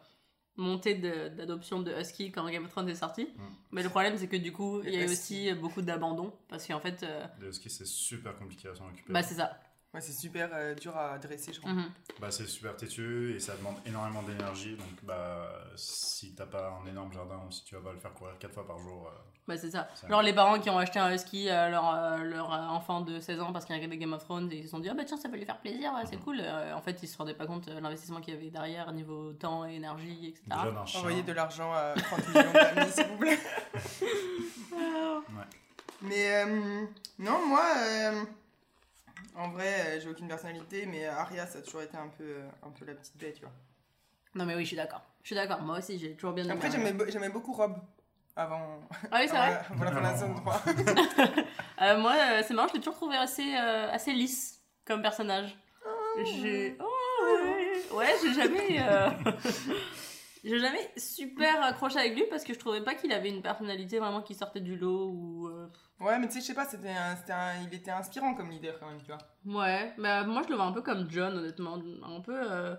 montée de- d'adoption de, Husky quand Game of Thrones est sorti. Mm. Mais le problème, c'est que du coup, il y a eu Husky. aussi beaucoup d'abandon. Parce qu'en fait, euh, Les huskies, c'est super compliqué à s'en occuper. bah, c'est ça. Ouais, c'est super euh, dur à dresser, je crois. Mhm. Bah, c'est super têtu et ça demande énormément d'énergie. Donc, bah, si t'as pas un énorme jardin ou si tu vas pas le faire courir 4 fois par jour, euh, Bah, c'est ça. Genre, les parents qui ont acheté un Husky à leur, euh, leur euh, enfant de 16 ans parce qu'il regardait Game of Thrones et ils se sont dit, ah bah tiens, ça va lui faire plaisir, ouais, c'est Mhm. cool. Euh, en fait, ils se rendaient pas compte de l'investissement qu'il y avait derrière, niveau temps et énergie, etc. déjà. Envoyez de l'argent à 30 millions d'amis, s'il vous plaît. Mais euh, non, moi, euh, en vrai, euh, j'ai aucune personnalité, mais Aria, ça a toujours été un peu, euh, un peu la petite bête, tu vois. Non, mais oui, je suis d'accord. Je suis d'accord. Moi aussi, j'ai toujours bien aimé. Après, j'aimais be- j'aimais beaucoup Rob avant, Ah oui, c'est vrai. avant, avant la saison 3. Euh, moi, euh, c'est marrant, je l'ai toujours trouvé assez, euh, assez lisse comme personnage. J'ai. Oh, ouais, ouais, j'ai jamais. J'ai jamais super accroché avec lui parce que je trouvais pas qu'il avait une personnalité vraiment qui sortait du lot ou. euh, Ouais, mais tu sais, je sais pas, c'était un, c'était un- il était inspirant comme leader quand même, tu vois. Ouais, bah, moi je le vois un peu comme John, honnêtement. Un peu euh,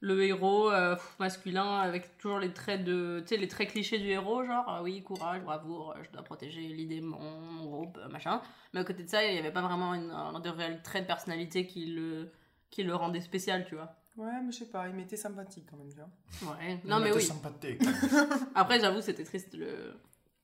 le héros euh, pff, masculin avec toujours les traits de. Tu sais, les traits clichés du héros, genre, ah oui, courage, bravoure, euh, je dois protéger l'idée, mon, mon groupe, euh, machin. Mais à côté de ça, il y avait pas vraiment une, un de réel trait de personnalité qui le, qui le rendait spécial, tu vois. Ouais, mais je sais pas, il m'était sympathique quand même, tu vois. Ouais, non mais oui. sympathique. Après, j'avoue, c'était triste le.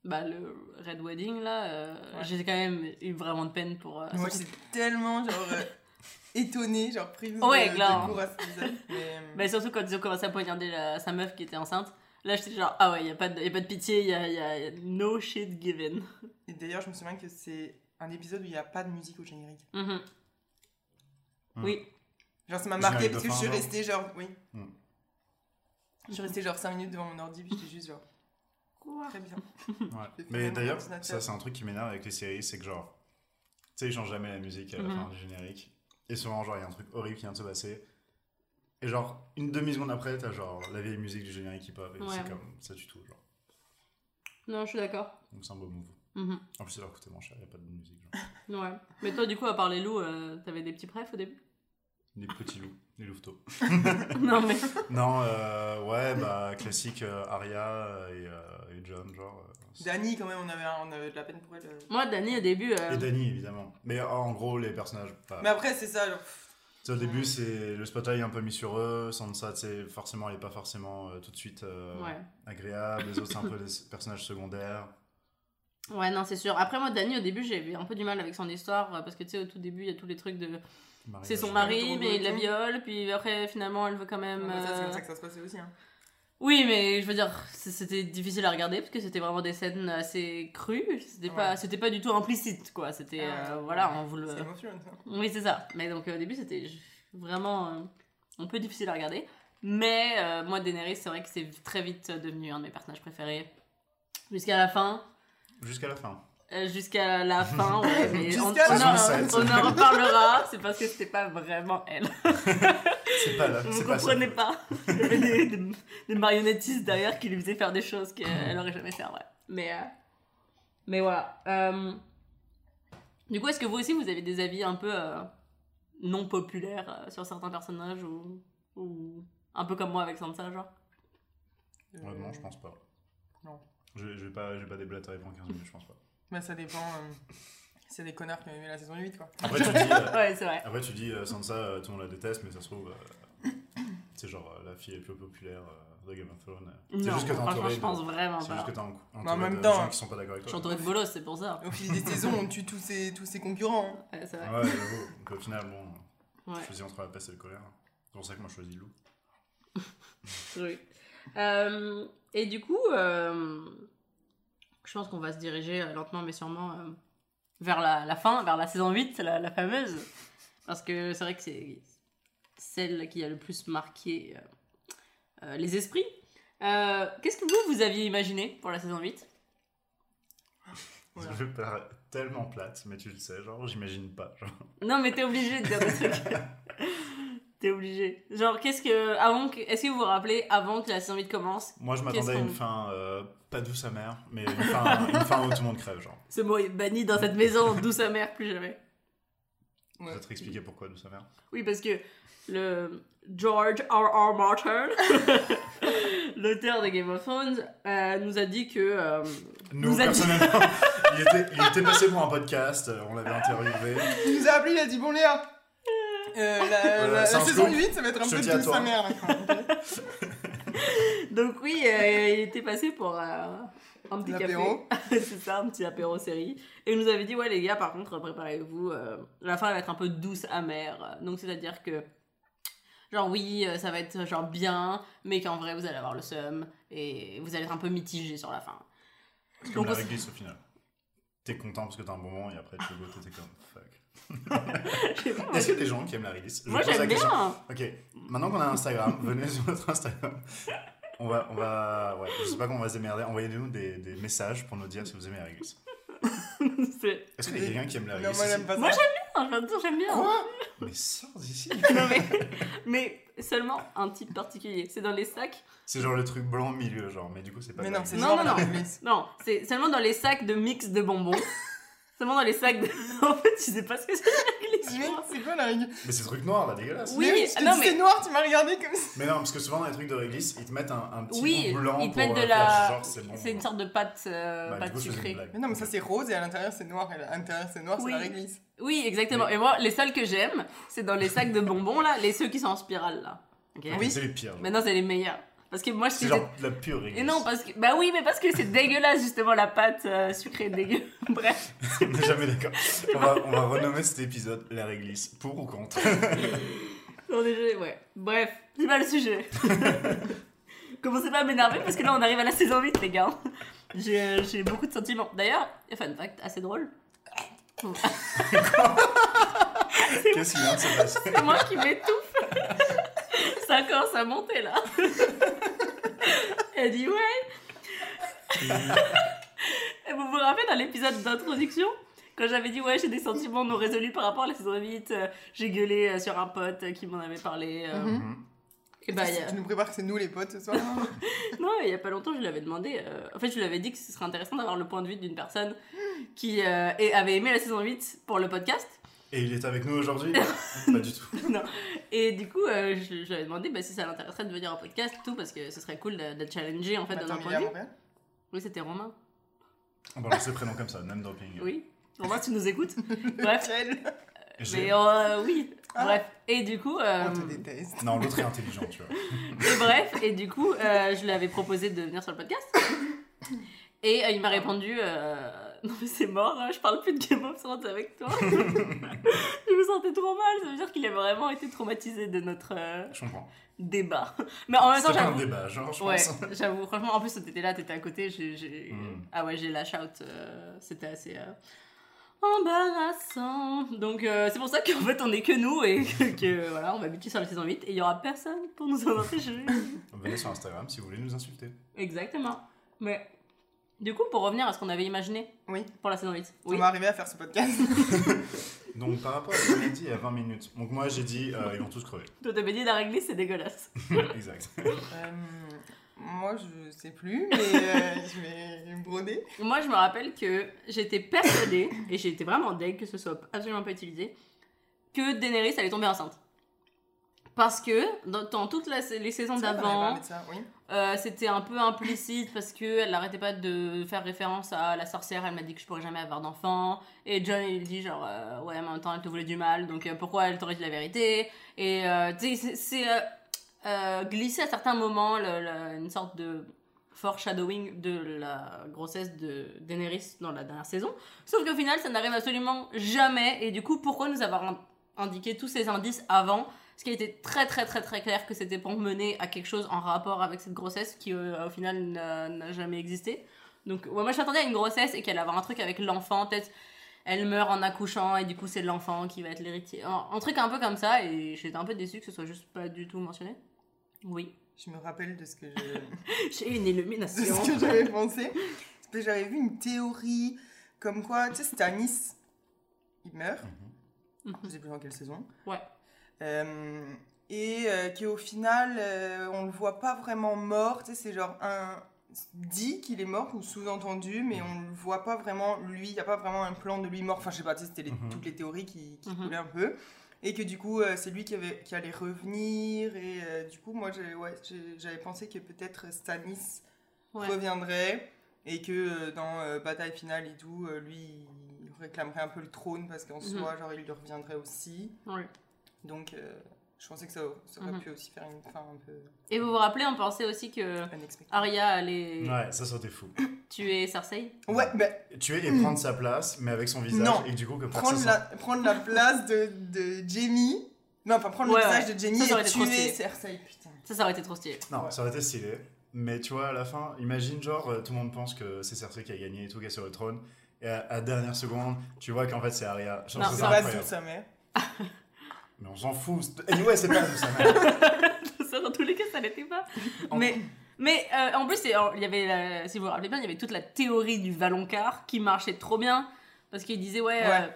Bah, le Red Wedding là, euh, Ouais. j'ai quand même eu vraiment de peine pour. euh, Moi, j'étais tellement, genre, euh, étonnée, genre, prise Ouais, de, à. Mais, euh, Bah, surtout quand ils ont commencé à poignarder la- sa meuf qui était enceinte. Là, j'étais genre, ah ouais, y a pas de, y a pas de pitié, y a, y a- y a no shit given. Et d'ailleurs, je me souviens que c'est un épisode où il n'y a pas de musique au générique. Mhm. Hmm. Oui. Genre, ça m'a marqué parce que je suis restée, genre, oui. Hmm. Je suis restée, genre, 5 minutes devant mon ordi, puis j'étais juste, genre, Quoi très bien. Ouais. Mais d'ailleurs, ça c'est un truc qui m'énerve avec les séries, c'est que genre, tu sais, ils changent jamais la musique à la Mhm. fin du générique. Et souvent, genre, il y a un truc horrible qui vient de se passer. Et genre, une demi-seconde après, t'as genre la vieille musique du générique qui pop. Et Ouais. c'est comme, ça tue tout, genre. Non, je suis d'accord. Donc c'est un beau move. Mhm. En plus, ça leur coûtait moins cher, il a pas de musique, genre. Ouais. Mais toi, du coup, à part les loups, euh, t'avais des petits prefs au début? Les petits loups, les louveteaux. Non, mais. non, euh, ouais, bah, classique, euh, Arya et, euh, et John, genre. euh, c'est- Dani, quand même, on avait, un- on avait de la peine pour elle. euh. Moi, Dani, au début. euh, Et Dany, évidemment. Mais euh, en gros, les personnages. Pas... Mais après, c'est ça, genre, Tu sais, au début, c'est le spotlight est un peu mis sur eux. Sansa, tu sais, forcément, elle est pas forcément euh, tout de suite euh, Ouais. agréable. Les autres, c'est un peu des personnages secondaires. Ouais, non, c'est sûr. Après, moi, Dani, au début, j'ai eu un peu du mal avec son histoire. euh, Parce que, tu sais, au tout début, il y a tous les trucs de. C'est son mari, mais il la viole. Puis après, finalement, elle veut quand même. Ouais, c'est euh, comme ça que ça se passait aussi. Hein. Oui, mais je veux dire, c'était difficile à regarder parce que c'était vraiment des scènes assez crues. C'était pas, c'était pas du tout implicite, quoi. C'était, Ah, euh, ouais. voilà, on vous le. C'est émotionnel, ça. Oui, c'est ça. Mais donc euh, au début, c'était vraiment euh, un peu difficile à regarder. Mais euh, moi, Daenerys, c'est vrai que c'est très vite devenu un de mes personnages préférés. Jusqu'à la fin. Jusqu'à la fin. Euh, Jusqu'à la fin, ouais. Mais on, en- fin. on en reparlera. C'est parce que c'était pas vraiment elle. C'est pas là. Vous comprenez pas. Il y avait des, des- des marionnettistes derrière qui lui faisaient faire des choses qu'elle aurait jamais fait en vrai. Mais, euh, mais voilà. Euh, du coup, est-ce que vous aussi, vous avez des avis un peu euh, non populaires euh, sur certains personnages ou, ou un peu comme moi avec Sansa, genre? Ouais, non, je pense pas. Non. Je, je vais pas, je vais pas déblatérer pendant 15 minutes, je pense pas. Mais ça dépend. euh, C'est des connards qui ont aimé la saison 8, quoi. Après, tu dis, euh, Ouais, c'est vrai. après, tu dis euh, Sansa, euh, tout le monde la déteste, mais ça se trouve, euh, c'est genre euh, la fille la plus populaire euh, de Game of Thrones. C'est Non, juste que t'es franchement, entouré je pense vraiment c'est juste que pas. t'es en- en entouré même de temps- gens qui sont pas d'accord avec Je suis toi. entourée de bolos, c'est pour ça. Au fil des saisons, on tue tous ses, tous ses concurrents. hein. Ouais, c'est vrai. Ouais, j'avoue. Donc au final, bon, Ouais. je choisis entre la peste et le choléra. C'est pour ça que moi je choisis Lou. Oui. Euh, et du coup, euh, je pense qu'on va se diriger euh, lentement mais sûrement euh, vers la, la fin, vers la saison 8, la, la fameuse. Parce que c'est vrai que c'est celle qui a le plus marqué euh, les esprits. Euh, Qu'est-ce que vous, vous aviez imaginé pour la saison 8 Voilà. Je vais paraître tellement plate, mais tu le sais, genre, j'imagine pas. Genre. Non, mais t'es obligé de dire des trucs. T'es obligé. Genre, qu'est-ce que. Avant que. Est-ce que vous vous rappelez, avant que la saison 8 commence, Moi je m'attendais à une fin euh, pas douce amère, mais une fin, une fin où tout le monde crève, genre. ce mot est banni dans cette maison, douce amère, plus jamais Je Ouais. vais te expliquer pourquoi douce amère. Oui, parce que le George R. R. Martin, l'auteur de Game of Thrones, euh, nous a dit que. euh, Nous, Nous a dit- personnellement, il, était, il était passé pour un podcast, on l'avait interviewé. Il nous a appelé, il a dit Bon, Léa, euh, la, la- la c'est un saison scoop. 8, ça va être un Je peu de sa mère. maintenant. Donc, oui, euh, il était passé pour euh, un petit café. C'est ça, un petit apéro série. Et il nous avait dit Ouais, les gars, par contre, préparez-vous. euh, la fin elle va être un peu douce, amère. Donc, c'est-à-dire que. Genre oui, ça va être genre bien, mais qu'en vrai vous allez avoir le seum et vous allez être un peu mitigé sur la fin. Comme Donc, la réglisse au final. T'es content parce que t'as un bon moment et après tu le t'es comme Est-ce qu'il y a des gens qui aiment la réglisse? Je Moi j'aime bien. Ok, maintenant qu'on a Instagram, venez sur notre Instagram. On va, on va, ouais, je sais pas comment on va se démerder. Envoyez-nous des, des messages pour nous dire si vous aimez la réglisse. C'est- Est-ce qu'il y a quelqu'un qui aime la Non, réglisse moi, j'aime bien, j'adore, j'aime bien. Quoi? Mais sors d'ici Non, mais, mais seulement un type particulier. C'est dans les sacs. C'est genre le truc blanc au milieu, genre, mais du coup c'est pas Mais non, c'est. Non, non, non. réglisse. Non, c'est seulement dans les sacs de mix de bonbons. Seulement dans les sacs de. En fait, tu sais pas ce que c'est la réglisse, je Mais c'est quoi la réglisse Mais c'est ce truc noir là, dégueulasse. Oui, Mais oui, je t'ai non, mais- c'est noir, tu m'as regardé comme ça. Mais non, parce que souvent dans les trucs de réglisse, ils te mettent un, un petit Oui, bout blanc ils te pour mettent de euh, la. c'est bon. C'est une sorte de pâte, euh, Bah, pâte coup, je sucrée. Mais non, mais ça c'est rose et à l'intérieur c'est noir. Et à l'intérieur c'est noir, Oui. c'est la réglisse. Oui, exactement. Mais- Et moi, les seuls que j'aime, c'est dans les sacs de bonbons, là, les ceux qui sont en spirale, là. Ok Ok, Oui. C'est les pires. Maintenant, c'est les meilleurs. Parce que moi, je C'est genre de la pure réglisse. Et non, parce que. Bah oui, mais parce que c'est dégueulasse, justement, la pâte euh, sucrée dégueu. Bref. On n'est jamais d'accord. On va, on va renommer cet épisode la réglisse. Pour ou contre On est Ouais. Bref, c'est pas le sujet. Commencez pas à m'énerver parce que là, on arrive à la saison 8, les gars. J'ai j'ai beaucoup de sentiments. D'ailleurs, fun fact assez drôle. Qu'est-ce qui vient de se C'est moi qui m'étouffe. Ça commence à monter là. Elle dit ouais. Et vous vous rappelez dans l'épisode d'introduction quand j'avais dit ouais j'ai des sentiments non résolus par rapport à la saison 8, euh, j'ai gueulé euh, sur un pote euh, qui m'en avait parlé. euh, Mhm. Et bah, il y a- Tu nous prépares que c'est nous les potes ce soir. Non, il y a pas longtemps, je lui avais demandé. euh, En fait, je lui avais dit que ce serait intéressant d'avoir le point de vue d'une personne qui euh, et- avait aimé la saison 8 pour le podcast. Et il est avec nous aujourd'hui? Pas du tout. Et du coup, euh, je, je lui avais demandé bah, si ça l'intéresserait de venir au podcast, tout, parce que ce serait cool de, de challenger en fait dans Attends, un mais point de vue. Montréal Oui, c'était Romain. On balance les prénoms comme ça, name dropping. Oui. Romain, tu nous écoutes Bref. Mais euh, oui. Ah. Bref. Et du coup. euh, On te déteste. Non, l'autre est intelligent, tu vois. Et bref, et du coup, euh, je lui avais proposé de venir sur le podcast. Et euh, il m'a répondu euh, Non, mais c'est mort, hein, je parle plus de Game of Thrones avec toi. je me sentais trop mal, ça veut dire qu'il a vraiment été traumatisé de notre euh, Je comprends. débat. Mais en même temps, pas un j'avoue. débat, genre, je Ouais, j'avoue, franchement, en plus, t'étais là, t'étais à côté, j'ai. j'ai- Mm. Ah ouais, j'ai lash out, euh, c'était assez. euh, embarrassant. Donc, euh, c'est pour ça qu'en fait, on est que nous et que, que, voilà, on va habituer sur la saison 8 et il y aura personne pour nous en empêcher. Venez sur Instagram si vous voulez nous insulter. Exactement. Mais du coup, pour revenir à ce qu'on avait imaginé Oui, pour la saison 8. on Oui. va arriver à faire ce podcast. Donc, par rapport à ce qu'on a dit il y a 20 minutes, donc moi j'ai dit euh, ils vont tous crever. Toi, t'avais dit la réglisse, c'est dégueulasse. exact. Euh, moi, je sais plus, mais euh, je vais me broder. Moi, je me rappelle que j'étais persuadée, et j'étais vraiment deg que ce soit absolument pas utilisé, que Daenerys allait tomber enceinte. Parce que dans, dans toutes la- les saisons d'avant, oui. euh, c'était un peu implicite parce qu'elle n'arrêtait pas de faire référence à la sorcière. Elle m'a dit que je pourrais jamais avoir d'enfant. Et John, il dit genre, euh, ouais, mais en même temps, elle te voulait du mal, donc euh, pourquoi elle t'aurait dit la vérité? Et tu sais, c'est- glissé à certains moments le- le- une sorte de foreshadowing de la grossesse de Daenerys dans la dernière saison. Sauf qu'au final, ça n'arrive absolument jamais. Et du coup, pourquoi nous avoir in- indiqué tous ces indices avant? Parce qu'il était très très très très clair que c'était pour mener à quelque chose en rapport avec cette grossesse qui euh, au final n'a jamais existé. Donc ouais, moi je m'attendais à une grossesse et qu'elle avoir un truc avec l'enfant, peut-être elle meurt en accouchant et du coup c'est l'enfant qui va être l'héritier. Un, un truc un peu comme ça et j'étais un peu déçue que ce soit juste pas du tout mentionné. Oui. Je me rappelle de ce que je- J'ai une de illumination. ce que j'avais pensé. Parce que j'avais vu une théorie comme quoi, tu sais, Stanis, il meurt. Mhm. Je sais plus dans quelle saison. Ouais. Euh, et euh, qu'au final, euh, on le voit pas vraiment mort. Tu sais, c'est genre un dit qu'il est mort ou sous-entendu, mais on le voit pas vraiment lui. Il y a pas vraiment un plan de lui mort. Enfin, je sais pas. C'était les- Mhm. toutes les théories qui, qui Mhm. coulaient un peu. Et que du coup, euh, c'est lui qui, avait, qui allait revenir. Et euh, du coup, moi, ouais, j'avais pensé que peut-être Stanis Ouais. reviendrait et que euh, dans euh, bataille finale et tout, euh, lui, il réclamerait un peu le trône parce qu'en Mhm. soi, genre, il lui reviendrait aussi. Ouais. Donc, euh, je pensais que ça, ça aurait Mhm. pu aussi faire une fin un peu Et vous vous rappelez, on pensait aussi que unexpected. Arya allait Ouais, ça sautait fou. tuer Cersei. Ouais, bah, Tuer et prendre sa place, mais avec son visage, Non. et du coup que prendre personne la, prendre la place de, de Jamie. Non, enfin, prendre Ouais, le ouais. visage de Jamie Ça, ça aurait et été trop tuer stylé. Cersei, putain. Ça, ça aurait été trop stylé. Non, Ouais. ça aurait été stylé. Mais tu vois, à la fin, imagine genre, euh, tout le monde pense que c'est Cersei qui a gagné et tout, qui est sur le trône. Et à, à dernière seconde, tu vois qu'en fait c'est Arya. Genre, Non, ça tout sa mère. Mais on s'en fout. Anyway, c'est pas ça. ça, dans tous les cas, ça l'était pas. Mais, mais euh, en plus, il y avait, la- si vous vous rappelez bien, il y avait toute la théorie du Valonqar qui marchait trop bien. Parce qu'il disait, ouais, Ouais. euh,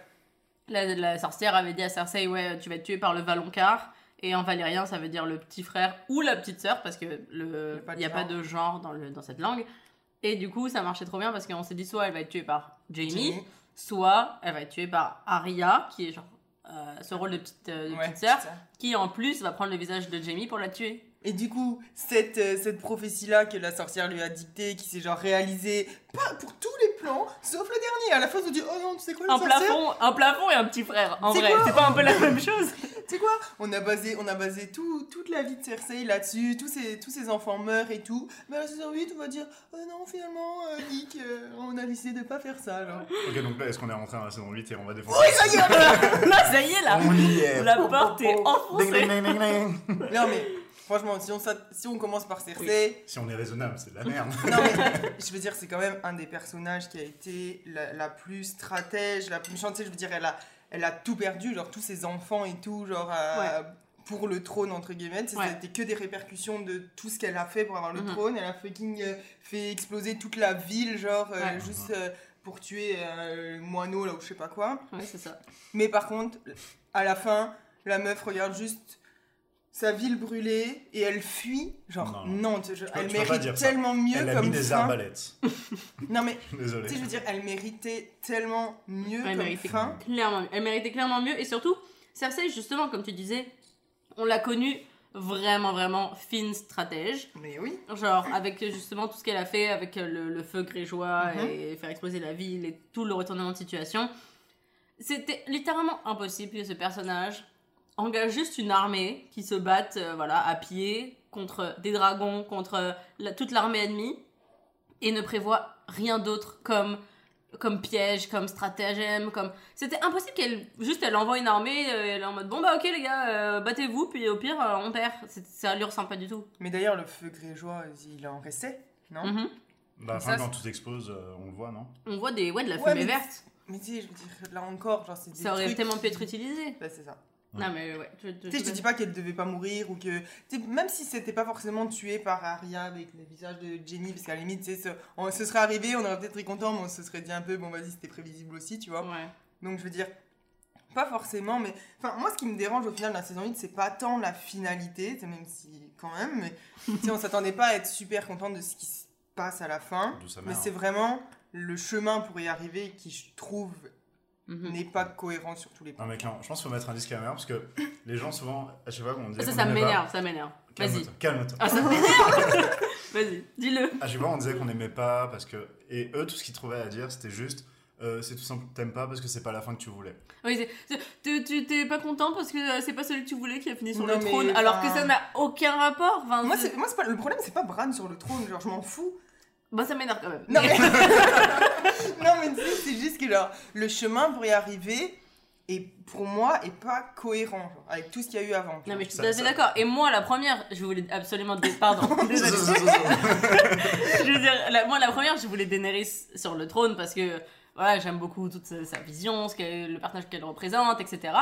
la, la sorcière avait dit à Cersei, ouais, tu vas être tué par le Valonqar. Et en valérien, ça veut dire le petit frère ou la petite sœur, parce que le, il n'y a pas de genre dans, le, dans cette langue. Et du coup, ça marchait trop bien parce qu'on s'est dit, soit elle va être tuée par Jamie, Jamie. soit elle va être tuée par Arya, qui est genre euh, ce rôle de petite, euh, de Ouais, petite sœur, qui en plus va prendre le visage de Jamie pour la tuer. Et du coup, cette, euh, cette prophétie-là que la sorcière lui a dictée, qui s'est genre réalisée, pas pour tous les plans, sauf le dernier. À la fin, on se dit, oh non, tu sais quoi, la Un plafond, un plafond et un petit frère. En C'est vrai, quoi c'est pas un peu la même chose Tu sais quoi On a basé, on a basé tout, toute la vie de Cersei là-dessus, tous ses, tous ses enfants meurent et tout. Mais à la saison 8, on va dire, oh non, finalement, euh, Nick, euh, on a décidé de pas faire ça, genre. ok, donc là, est-ce qu'on est rentré dans la saison 8 et on va défoncer Oui, ça y est Là, ça y est, là On y est La Po, po, porte est enfoncée. Ding, ding, ding, ding, ding. Non, mais franchement, si on, s'a- si on commence par Cersei, Si on est raisonnable, c'est de la merde. non, mais je veux dire, c'est quand même un des personnages qui a été la, la plus stratège, la plus méchante. Tu sais, je veux dire, elle a, elle a tout perdu, genre tous ses enfants et tout, genre. euh, Pour le trône, entre guillemets, Ouais. été que des répercussions de tout ce qu'elle a fait pour avoir le Mhm. trône. Elle a fucking euh, fait exploser toute la ville, genre, euh, Ouais. juste euh, pour tuer euh, le moineau, là, ou je sais pas quoi. Ouais, c'est ça. Mais par contre, à la fin, la meuf regarde juste sa ville brûlée et elle fuit. Genre, Non. non, tu- je- elle mérite dire ça. tellement mieux Elle a comme mis des fin. arbalètes. Non, mais Désolé. tu sais, je veux dire, elle méritait tellement mieux Elle comme méritait fin. clairement mieux. Elle méritait clairement mieux. Et surtout, Cersei, justement, comme tu disais, on l'a connue vraiment, vraiment fine stratège. Mais oui. Genre, avec justement tout ce qu'elle a fait avec le, le feu grégeois Mhm. et faire exploser la ville et tout le retournement de situation. C'était littéralement impossible que ce personnage engage juste une armée qui se batte euh, voilà, à pied contre des dragons, contre la- toute l'armée ennemie et ne prévoit rien d'autre comme comme piège, comme stratagème, comme c'était impossible qu'elle juste elle envoie une armée, euh, elle est en mode bon bah ok les gars euh, battez-vous puis au pire euh, on perd. C'est- Ça lui ressemble pas du tout. Mais d'ailleurs, le feu grégeois, il en restait, non? Mhm. Bah, à la Ça, fin, c'est- quand tout explose, euh, on le voit, non? On voit des, ouais, de la Ouais, fumée mais- verte. Mais tu sais, je veux dire, là encore, genre, c'est des Ça aurait trucs... tellement pu être utilisé. Bah, c'est ça. Ouais. Non, mais ouais. Tu, Tu sais, je te dis pas qu'elle devait pas mourir ou que. Même si c'était pas forcément tué par Arya avec le visage de Jenny, parce qu'à la limite, tu sais, ce, on- ce serait arrivé, on aurait peut-être été content, mais on se serait dit un peu, bon, vas-y, c'était prévisible aussi, tu vois. Ouais. Donc, je veux dire, pas forcément, mais. Enfin, moi, ce qui me dérange au final de la saison 8, c'est pas tant la finalité, même si, quand même, mais. tu sais, on s'attendait pas à être super content de ce qui se passe à la fin. Mais c'est vraiment le chemin pour y arriver qui, je trouve, Mhm. n'est pas cohérent sur tous les points. Non, mais clairement, je pense qu'il faut mettre un disclaimer parce que les gens, souvent, à chaque fois qu'on disait. Ça, ça m'énerve, ça m'énerve. Vas-y. Calme-toi. Calme-toi. Ah, ça m'énerve Vas-y, dis-le. À chaque fois, on disait qu'on n'aimait pas parce que. Et eux, tout ce qu'ils trouvaient à dire, c'était juste. euh, c'est tout simple, t'aimes pas parce que c'est pas la fin que tu voulais. Oui, c'est- c'est- tu- tu t'es pas content parce que euh, c'est pas celui que tu voulais qui a fini sur Non, le trône, alors que ça n'a aucun rapport. Enfin, moi c'est pas, le problème, c'est pas Bran sur le trône, genre, je m'en fous. Bah, ça m'énerve quand même. Non, mais, non, mais tu sais, c'est juste que genre, le chemin pour y arriver, et pour moi est pas cohérent genre, avec tout ce qu'il y a eu avant. Non mais je suis tout à fait d'accord. Et moi la première, je voulais absolument... dé- Pardon, désolée. je veux dire, la- moi la première, je voulais Daenerys sur le trône parce que voilà, j'aime beaucoup toute sa, sa vision, ce qu'elle- le personnage qu'elle représente, etc.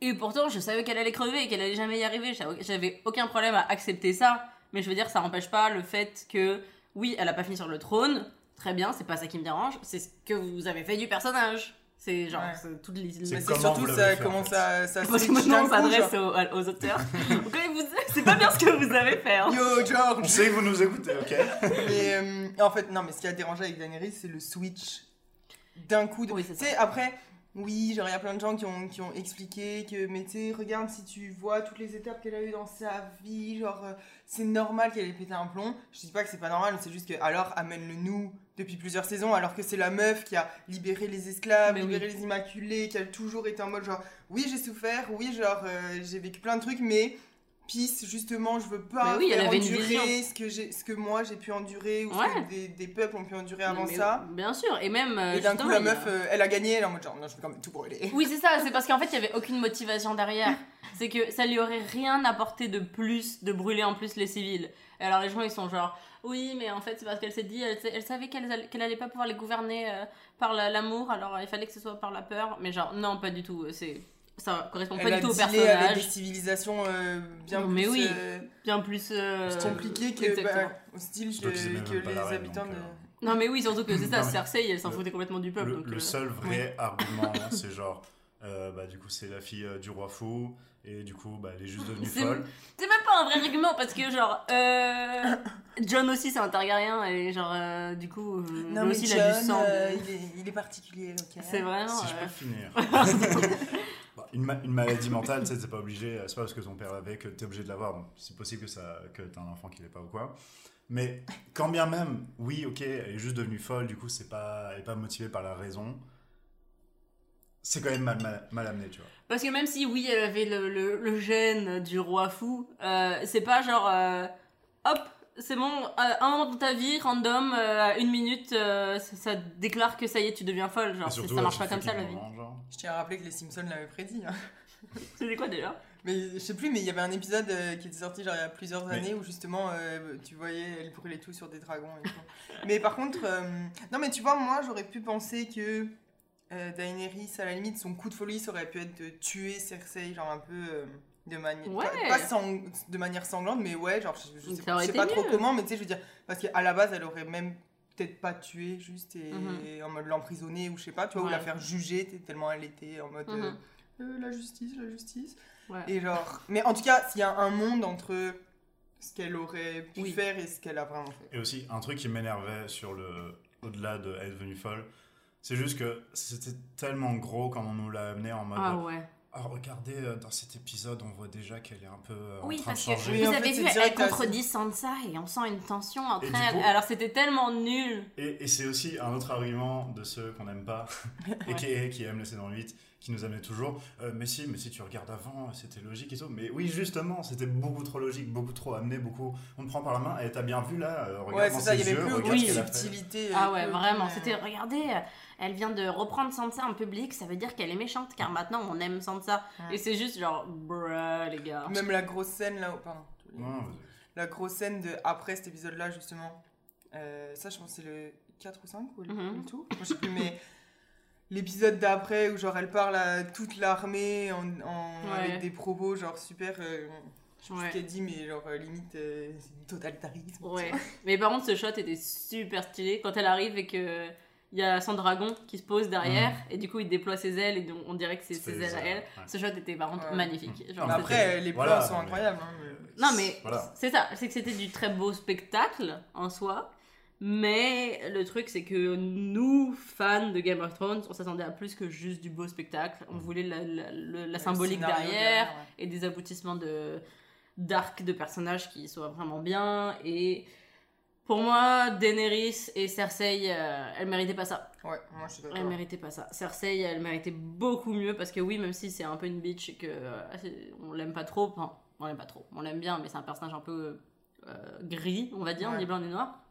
Et pourtant, je savais qu'elle allait crever et qu'elle allait jamais y arriver. J'avais- J'avais aucun problème à accepter ça. Mais je veux dire, ça n'empêche pas le fait que, oui, elle a pas fini sur le trône. Très bien, c'est pas ça qui me dérange. C'est ce que vous avez fait du personnage. C'est genre, Ouais. c'est toutes les. C'est comment surtout ça, fait, en comment fait. ça, ça Parce que maintenant on s'adresse aux, aux auteurs. C'est pas bien ce que vous avez fait. hein. Yo On George sait que vous nous écoutez, ok Mais euh, en fait, non, mais ce qui a dérangé avec Daenerys, c'est le switch d'un coup. De... Oui, c'est tu sais, après, oui, genre, il y a plein de gens qui ont, qui ont expliqué que, mais tu sais, regarde, si tu vois toutes les étapes qu'elle a eues dans sa vie, genre, euh, c'est normal qu'elle ait pété un plomb. Je dis pas que c'est pas normal, c'est juste que, alors, amène-le nous depuis plusieurs saisons, alors que c'est la meuf qui a libéré les esclaves, Mais libéré les immaculés, qui a toujours été en mode, genre, oui, j'ai souffert, oui, genre, euh, j'ai vécu plein de trucs, mais. Peace, justement, je veux pas oui, faire endurer ce que, j'ai, ce que moi j'ai pu endurer ou ce que des, des peuples ont pu endurer avant Mais ça. Bien sûr, et même. euh, Et d'un coup, la meuf, euh, elle a gagné, elle est en mode genre, non, je vais quand même tout brûler. Oui, c'est ça, c'est parce qu'en fait, il y avait aucune motivation derrière. C'est que ça lui aurait rien apporté de plus de brûler en plus les civils. Et alors les gens, ils sont genre, oui, mais en fait, c'est parce qu'elle s'est dit, elle, elle savait qu'elle allait- qu'elle allait pas pouvoir les gouverner euh, par la- l'amour, alors il fallait que ce soit par la peur. Mais genre, non, pas du tout. C'est ça correspond pas du tout au dealé avec des personnage. civilisations euh, bien Non, plus mais oui. euh, Bien plus euh, compliquées que bah, au style que, que les reine, habitants donc, de. euh, Non, mais oui, surtout que c'est ça, Cersei, elle s'en foutait complètement du peuple. Le, donc, le euh, seul vrai argument, c'est genre, euh, bah, du coup, c'est la fille euh, du roi fou, et du coup, bah, elle est juste devenue C'est- folle. C'est même pas un vrai argument parce que genre euh, John aussi c'est un Targaryen et genre euh, du coup euh, lui Non, mais aussi John, il a du sang. euh, il, est, il est particulier. C'est vraiment. Si je peux finir. Une, ma- une maladie mentale, tu sais, c'est pas obligé, c'est pas parce que ton père l'avait que t'es obligé de l'avoir. Donc, c'est possible que, ça, que t'as un enfant qui l'ait pas ou quoi. Mais quand bien même, oui, ok, elle est juste devenue folle, du coup, c'est pas, elle est pas motivée par la raison. C'est quand même mal, mal, amené, tu vois. Parce que même si oui elle avait le, le, le gène du roi fou, euh, c'est pas genre euh, hop c'est bon, à un moment dans ta vie, random, euh, à une minute, euh, ça, ça déclare que ça y est, tu deviens folle. Genre, surtout, ça marche pas comme ça la vie. genre. Je tiens à rappeler que les Simpsons l'avaient prédit. hein. C'était quoi déjà? Mais je sais plus, mais il y avait un épisode euh, qui était sorti genre il y a plusieurs Mais- années où justement euh, tu voyais elle brûlait tout sur des dragons et tout. mais par contre, euh, non mais tu vois, moi j'aurais pu penser que euh, Daenerys, à la limite, son coup de folie ça aurait pu être de tuer Cersei, genre un peu euh, de manière. Ouais. Pas, pas sang- de manière sanglante, mais ouais, genre je, je sais, je sais pas trop comment, mais tu sais, je veux dire, parce qu'à la base elle aurait même peut-être pas tué juste et Mhm. en mode l'emprisonner ou je sais pas, tu vois, ou la faire juger tellement elle était en mode. euh, Mhm. euh, la justice, la justice. Ouais. Et genre, mais en tout cas, s'il y a un monde entre ce qu'elle aurait pu Oui. faire et ce qu'elle a vraiment fait. Et aussi, un truc qui m'énervait sur le. Au-delà de être devenue folle, c'est juste que c'était tellement gros quand on nous l'a amené en mode. Ah ouais. Ah, regardez, euh, dans cet épisode, on voit déjà qu'elle est un peu euh, en Oui, train de parce que changer. Oui, en vous fait, avez vu, elle contredit Sansa et on sent une tension entre Et du elles. coup- Alors c'était tellement nul. Et, et c'est aussi un autre argument de ceux qu'on n'aime pas, et qui, qui aiment la saison 8, qui nous amenait toujours. euh, mais si, mais si tu regardes avant, c'était logique et tout. Mais oui, justement, c'était beaucoup trop logique, beaucoup trop amené, beaucoup. On te prend par la main, et t'as bien vu là, euh, regarde Ouais, dans c'est ça, il ses y avait yeux, plus regarde fait. subtilité. Ah euh, ouais, plus vraiment. aucune, C'était, euh, regardez, euh, elle vient de reprendre Sansa en public, ça veut dire qu'elle est méchante, car maintenant on aime Sansa. Ouais. Et c'est juste genre, bruh, les gars. Même la grosse scène là, oh, pardon. Non, La grosse scène de après cet épisode là, justement. Euh, ça, je pense que c'est le 4 ou 5 ou le, Mhm. le tout. Moi, je sais plus, mais. L'épisode d'après où genre elle parle à toute l'armée en, en- Ouais. avec des propos genre super euh, je sais Ouais. ce qu'elle dit mais genre euh, limite euh, c'est du totalitarisme Ouais. Mais par contre, ce shot était super stylé quand elle arrive et que. Il y a son dragon qui se pose derrière et du coup il déploie ses ailes et donc on dirait que c'est ses les ailes à elle. ouais. Ce shot était par contre Ouais. magnifique. Genre, Mais après les plans Voilà, sont mais- incroyables hein, mais- Non mais Voilà. c'est ça, c'est que c'était du très beau spectacle en soi. Mais le truc c'est que nous, fans de Game of Thrones, on s'attendait à plus que juste du beau spectacle. On voulait la, symbolique derrière ouais. et des aboutissements de d'arc de personnages qui soient vraiment bien. Et pour moi, Daenerys et Cersei, euh, elles méritaient pas ça. Ouais, moi je suis d'accord. méritait pas ça. Cersei, elle méritait beaucoup mieux parce que oui, même si c'est un peu une bitch et que euh, on l'aime pas trop, enfin, on l'aime pas trop, on l'aime bien, mais c'est un personnage un peu euh, gris, on va dire, Ouais. ni blanc ni noir.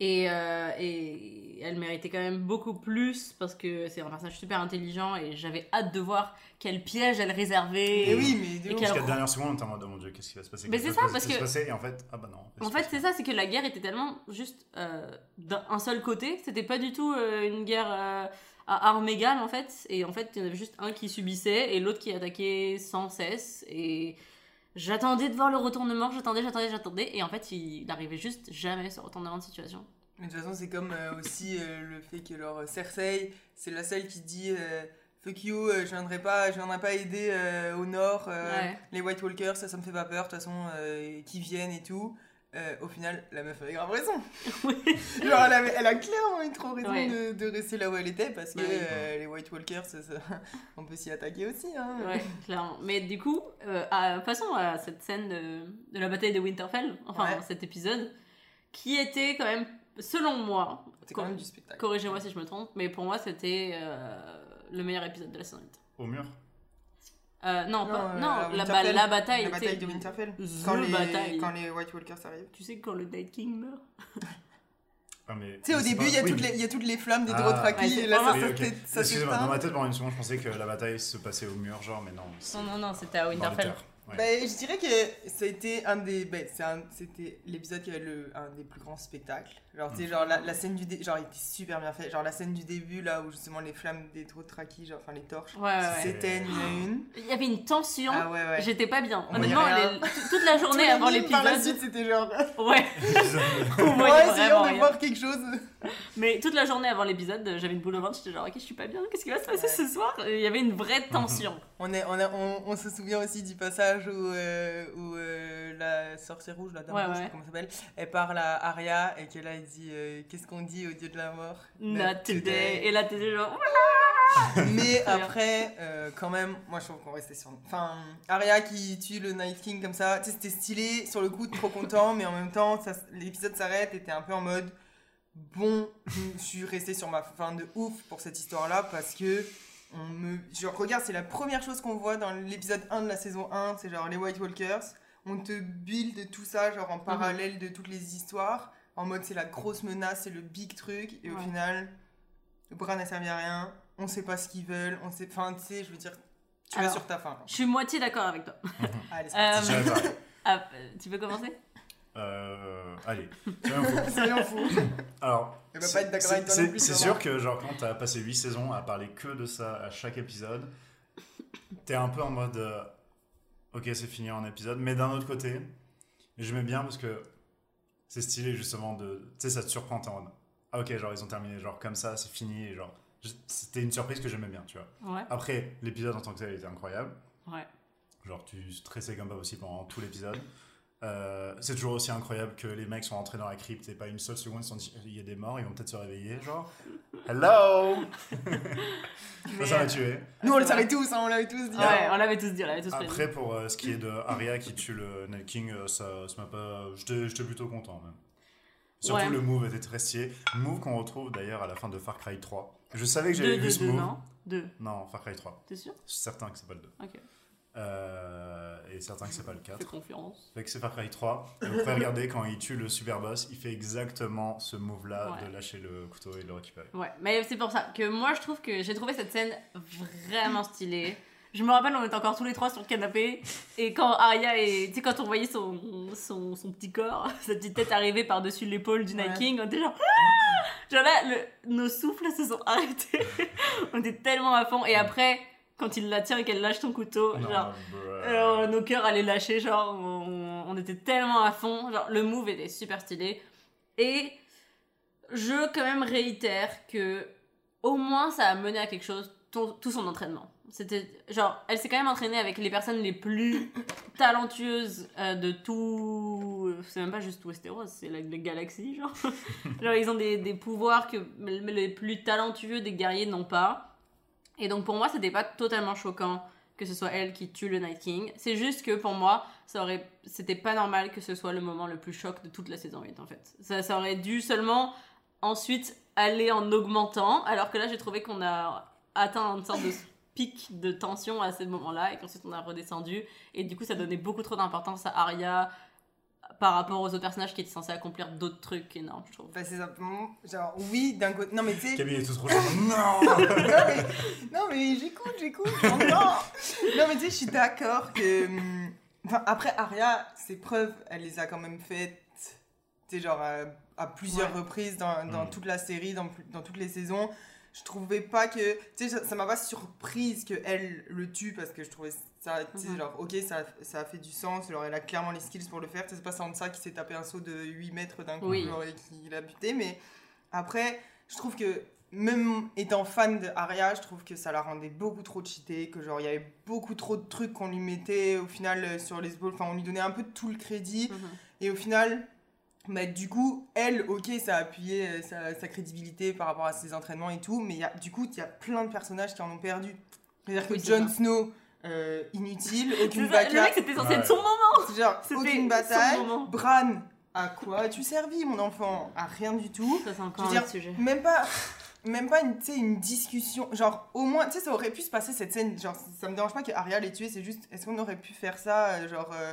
Et, euh, et elle méritait quand même beaucoup plus parce que c'est un personnage super intelligent et j'avais hâte de voir quel piège elle réservait. Et oui, mais Jusqu'à la dernière seconde, on était en mode, oh mon dieu, qu'est-ce qui va se passer? Mais c'est ça, parce que- passer? Et en fait, ah bah non. En fait, c'est ça, c'est que la guerre était tellement juste euh, d'un seul côté. C'était pas du tout euh, une guerre euh, à armes égales, en fait. Et en fait, il y en avait juste un qui subissait et l'autre qui attaquait sans cesse. Et j'attendais de voir le retournement, j'attendais, j'attendais, j'attendais. Et en fait, il n'arrivait juste jamais ce retournement de situation. Mais de toute façon, c'est comme euh, aussi euh, le fait que leur Cersei, c'est la seule qui dit euh, Fuck you, je viendrai pas, je viendrai pas aider au nord Ouais. les White Walkers, ça, ça me fait pas peur, de toute façon, qu'ils viennent et tout. Euh, au final, la meuf avait grave raison. Genre, elle, avait- elle a clairement eu trop raison Ouais. de, de rester là où elle était parce que euh, les White Walkers, ça- ça- on peut s'y attaquer aussi. Hein. Ouais, clairement. Mais du coup, euh, à, passons à cette scène de, de la bataille de Winterfell, enfin Ouais. cet épisode, qui était quand même, selon moi, C'est quand même du spectacle. corrigez-moi si je me trompe, mais pour moi c'était euh, le meilleur épisode de la saison 8. Au mur Euh, non, pas- euh, non, à la, ba- Winterfell, la bataille. La bataille de Winterfell. The Quand les, bataille. quand les White Walkers arrivent. Tu sais quand le Night King meurt Ah, Tu sais, au début, pas- il y, a oui, toutes mais- les- il y a toutes les flammes des Ah. Dothraki Ouais, et là, Oui, ça, ça Excusez-moi, dans ma tête, pendant une seconde, je pensais que la bataille se passait au mur, genre, mais non. Non, non, non, c'était à Winterfell. Ouais. Ben, je dirais que ça a été un des. Ben, c'était l'épisode qui avait le, un des plus grands spectacles. Genre, tu sais, Mm. genre, la, la scène du dé- genre, il était super bien fait. Genre, la scène du début, là, où justement les flammes des Dothraki, genre, enfin, les torches, Ouais, ouais, ouais. S'éteignent une à une. Il y avait une tension. Ah ouais, ouais. J'étais pas bien. On Honnêtement, les- toute- la journée avant mimes, Par la l'épisode. suite, c'était genre. Ouais, on Ouais, voyait essayons de voir quelque chose. Mais toute la journée avant l'épisode, j'avais une boule au ventre. J'étais genre, ok, je suis pas bien. Qu'est-ce qui va se passer Ouais. ce soir? Il y avait une vraie tension. On, est, on, a- on, on se souvient aussi du passage où, euh, où euh, la sorcière rouge, la dame Ouais, rouge, ouais. comment elle s'appelle, elle parle à Arya et qu'elle là, elle dit euh, Qu'est-ce qu'on dit au dieu de la mort? Not today. Et là, t'étais genre, Mais après, euh, quand même, moi je trouve qu'on restait sur. Enfin, Arya qui tue le Night King comme ça, tu sais, c'était stylé, sur le coup, trop content, mais en même temps, ça- l'épisode s'arrête et t'es un peu en mode. Bon, je suis resté sur ma fin de ouf pour cette histoire-là parce que. On me... Genre, regarde, c'est la première chose qu'on voit dans l'épisode 1 de la saison 1, c'est genre les White Walkers. On te build tout ça, genre en parallèle de toutes les histoires, en mode c'est la grosse menace, c'est le big truc, et au Ouais. final, le bras n'a servi à rien, on sait pas ce qu'ils veulent, on sait. Enfin, tu sais, je veux dire, tu Alors, vas sur ta fin. genre. je suis moitié d'accord avec toi. Allez, c'est Euh, ah, euh, tu veux commencer? Euh, allez. C'est rien fou. Alors, c'est- pas être d'accord avec toi c'est- non plus, C'est sûrement. sûr que, genre, quand t'as passé 8 saisons à parler que de ça à chaque épisode, t'es un peu en mode. euh, ok, c'est fini en épisode, mais d'un autre côté, j'aimais bien parce que c'est stylé justement de. Tu sais, ça te surprend, t'es en mode. Ah, ok, genre, ils ont terminé, genre, comme ça, c'est fini, et genre. C'était une surprise que j'aimais bien, tu vois. Ouais, Après, l'épisode en tant que tel était incroyable. ouais. Genre, tu stressais comme pas possible pendant tout l'épisode. Euh, c'est toujours aussi incroyable que les mecs sont rentrés dans la crypte et pas une seule seconde ils se sont dit il y a des morts, ils vont peut-être se réveiller. Genre, hello Ça, ça m'a tué. Nous, on le savait tous, hein, on l'avait tous dit. Ouais, on l'avait tous dit, on l'avait tous. Après, pour euh, ce qui est de Arya qui tue le Night King, euh, ça ça m'a pas. J'étais plutôt content même. Surtout Ouais. le move était très stylé. Move qu'on retrouve d'ailleurs à la fin de Far Cry 3. Je savais que j'avais vu ce move. non? Deux. Non, Far Cry 3. T'es sûr? Je suis certain que c'est pas le 2. Ok, Euh, et certain que c'est pas le 4. fais confiance. Fait que c'est Far Cry 3. Et vous pouvez regarder quand il tue le super boss, il fait exactement ce move-là Ouais. de lâcher le couteau et de le récupérer. Ouais, mais c'est pour ça que moi je trouve que j'ai trouvé cette scène vraiment stylée. Je me rappelle, on était encore tous les trois sur le canapé et quand Arya et tu sais quand on voyait son, son, son petit corps, sa petite tête arriver par-dessus l'épaule du Night Ouais. King, on était genre Ah genre là le- nos souffles se sont arrêtés. on était tellement à fond et après quand il la tient et qu'elle lâche son couteau, Non, genre bruh. euh, nos cœurs allaient lâcher, genre on, on était tellement à fond, genre le move était super stylé. Et je quand même réitère que au moins ça a mené à quelque chose ton- tout son entraînement. C'était genre elle s'est quand même entraînée avec les personnes les plus talentueuses euh, de tout. C'est même pas juste Westeros, c'est la, la galaxie genre. genre ils ont des, des pouvoirs que les plus talentueux des guerriers n'ont pas. Et donc pour moi c'était pas totalement choquant que ce soit elle qui tue le Night King. C'est juste que pour moi, ça aurait, c'était pas normal que ce soit le moment le plus choc de toute la saison 8 en fait. Ça, ça aurait dû seulement ensuite aller en augmentant, alors que là j'ai trouvé qu'on a atteint une sorte de pic de tension à ce moment-là et qu'ensuite on a redescendu et du coup ça donnait beaucoup trop d'importance à Arya par rapport aux autres personnages qui étaient censés accomplir d'autres trucs énormes, je trouve. Bah, c'est simplement, genre, oui, d'un côté. Non, mais tu sais. Camille est tout trop genre, non non, mais, non, mais j'écoute, j'écoute. non, non, mais tu sais, je suis d'accord que. hum, Enfin, après, Aria, ses preuves, elle les a quand même faites, tu sais, genre, à, à plusieurs Ouais. reprises dans, dans Mm. toute la série, dans, dans toutes les saisons. Je trouvais pas que. Tu sais, ça- m'a pas surprise qu'elle le tue parce que je trouvais ça, tu sais, Mhm. genre, ok, ça, ça a fait du sens, genre, elle a clairement les skills pour le faire. Tu sais, C'est pas ça qui s'est tapé un saut de 8 mètres d'un coup Oui. genre, et qui l'a buté, mais après, je trouve que même étant fan de Arya, je trouve que ça la rendait beaucoup trop cheatée, que genre il y avait beaucoup trop de trucs qu'on lui mettait au final euh, sur les épaules, enfin on lui donnait un peu tout le crédit, et au final, bah, du coup, elle, ok, ça a appuyé euh, sa, sa crédibilité par rapport à ses entraînements et tout, mais y a, du coup, il y a plein de personnages qui en ont perdu. C'est-à-dire que Jon. Snow, euh, inutile, aucune ça, le mec, bataille, c'était censé Ouais. être son moment! genre C'était aucune bataille. Bran, à quoi as-tu servi mon enfant? À rien du tout. Ça, c'est encore un dire, sujet. même pas même pas une, tu sais, une discussion genre au moins tu sais ça aurait pu se passer cette scène genre ça me dérange pas que Arya l'ait tué c'est juste est-ce qu'on aurait pu faire ça euh, genre euh,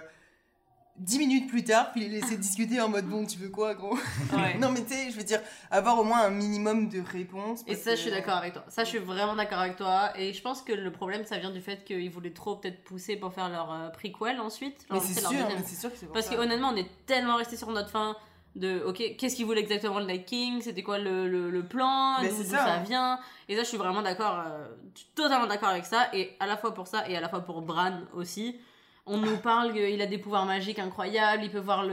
10 minutes plus tard puis les laisser discuter en mode bon tu veux quoi gros? Ouais. non mais tu sais je veux dire avoir au moins un minimum de réponses Et ça, que- je suis d'accord avec toi. Ça, je suis vraiment d'accord avec toi. Et je pense que le problème, ça vient du fait qu'ils voulaient trop peut-être pousser pour faire leur euh, prequel ensuite. mais c'est sûr mais c'est sûr que c'est pour Parce que honnêtement, on est tellement resté sur notre fin de ok, qu'est-ce qu'il voulait exactement le Night King? C'était quoi le, le, le plan? D'où ça, ça hein. vient? Et ça, je suis vraiment d'accord, euh, totalement d'accord avec ça. Et à la fois pour ça et à la fois pour Bran aussi. On nous parle qu'il a des pouvoirs magiques incroyables, il peut voir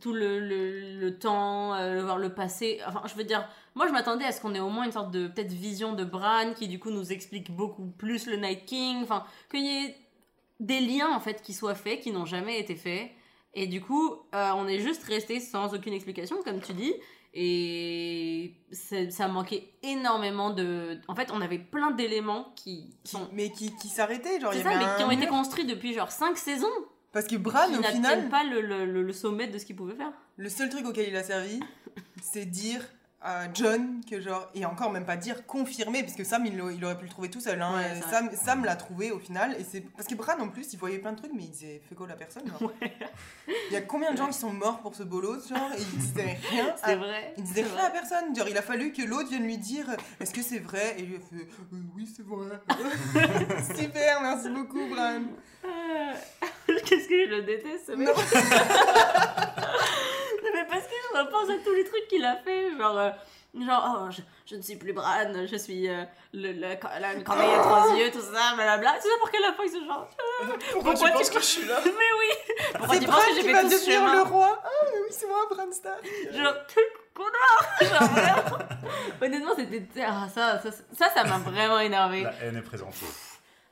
tout le temps, euh, voir le passé. Enfin, je veux dire, moi je m'attendais à ce qu'on ait au moins une sorte de peut-être vision de Bran qui du coup nous explique beaucoup plus le Night King. Enfin, qu'il y ait des liens en fait qui soient faits, qui n'ont jamais été faits. Et du coup, euh, on est juste resté sans aucune explication, comme tu dis. Et ça manquait énormément de. En fait, on avait plein d'éléments qui mais qui, qui s'arrêtaient genre il C'est y ça, avait mais qui ont été construits depuis genre 5 saisons. parce que Bran au final pas le, le, le- le sommet de ce qu'ils pouvaient faire. Le seul truc auquel il a servi, c'est dire à John que genre, et encore même pas dire confirmer, parce que Sam il, il aurait pu le trouver tout seul. Hein. Ouais, Sam, Sam l'a trouvé au final, et c'est parce que Bran en plus il voyait plein de trucs, mais il disait fait quoi la personne. Il y a combien de gens qui sont morts pour ce bolos, genre, et il disait rien. C'est à- vrai. Il disait rien vrai. à personne, genre il a fallu que l'autre vienne lui dire est-ce que c'est vrai? Et lui a fait Euh, oui c'est vrai. Super, merci beaucoup Bran. Euh, Qu'est-ce que je le déteste, ce mec? Non. mais parce que je repense à tous les trucs qu'il a fait, genre. euh, Genre, oh, je, je ne suis plus Bran, je suis euh, le, le, la corneille à trois yeux, tout ça, blablabla. C'est ça pour qu'à la fin il se genre. Pourquoi, Pourquoi tu tu penses que je suis là Mais oui Pourquoi tu Bran penses que j'ai fait va tout devenir chemin le roi. Ah mais oui c'est moi Bran Stark. Genre, quel connard Genre, vraiment. Honnêtement, c'était. Ah, ça, ça, ça, ça m'a vraiment énervé. La haine est présente.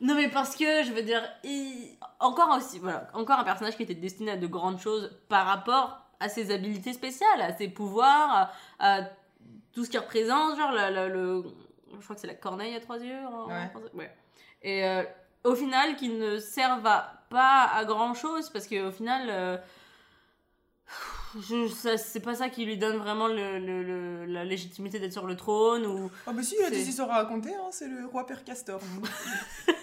Non, mais parce que, je veux dire, il- encore aussi, voilà, encore un personnage qui était destiné à de grandes choses par rapport à ses habilités spéciales, à ses pouvoirs, à, à tout ce qu'il représente, genre le, le- le- je crois que c'est la corneille à trois yeux. en- en Ouais. ouais. Et euh, au final, qui ne servent à- pas à grand chose parce qu'au final. euh, c'est pas ça qui lui donne vraiment le, la légitimité d'être sur le trône ou Ah bah si, il a des histoires à raconter, hein, c'est le roi Père Castor.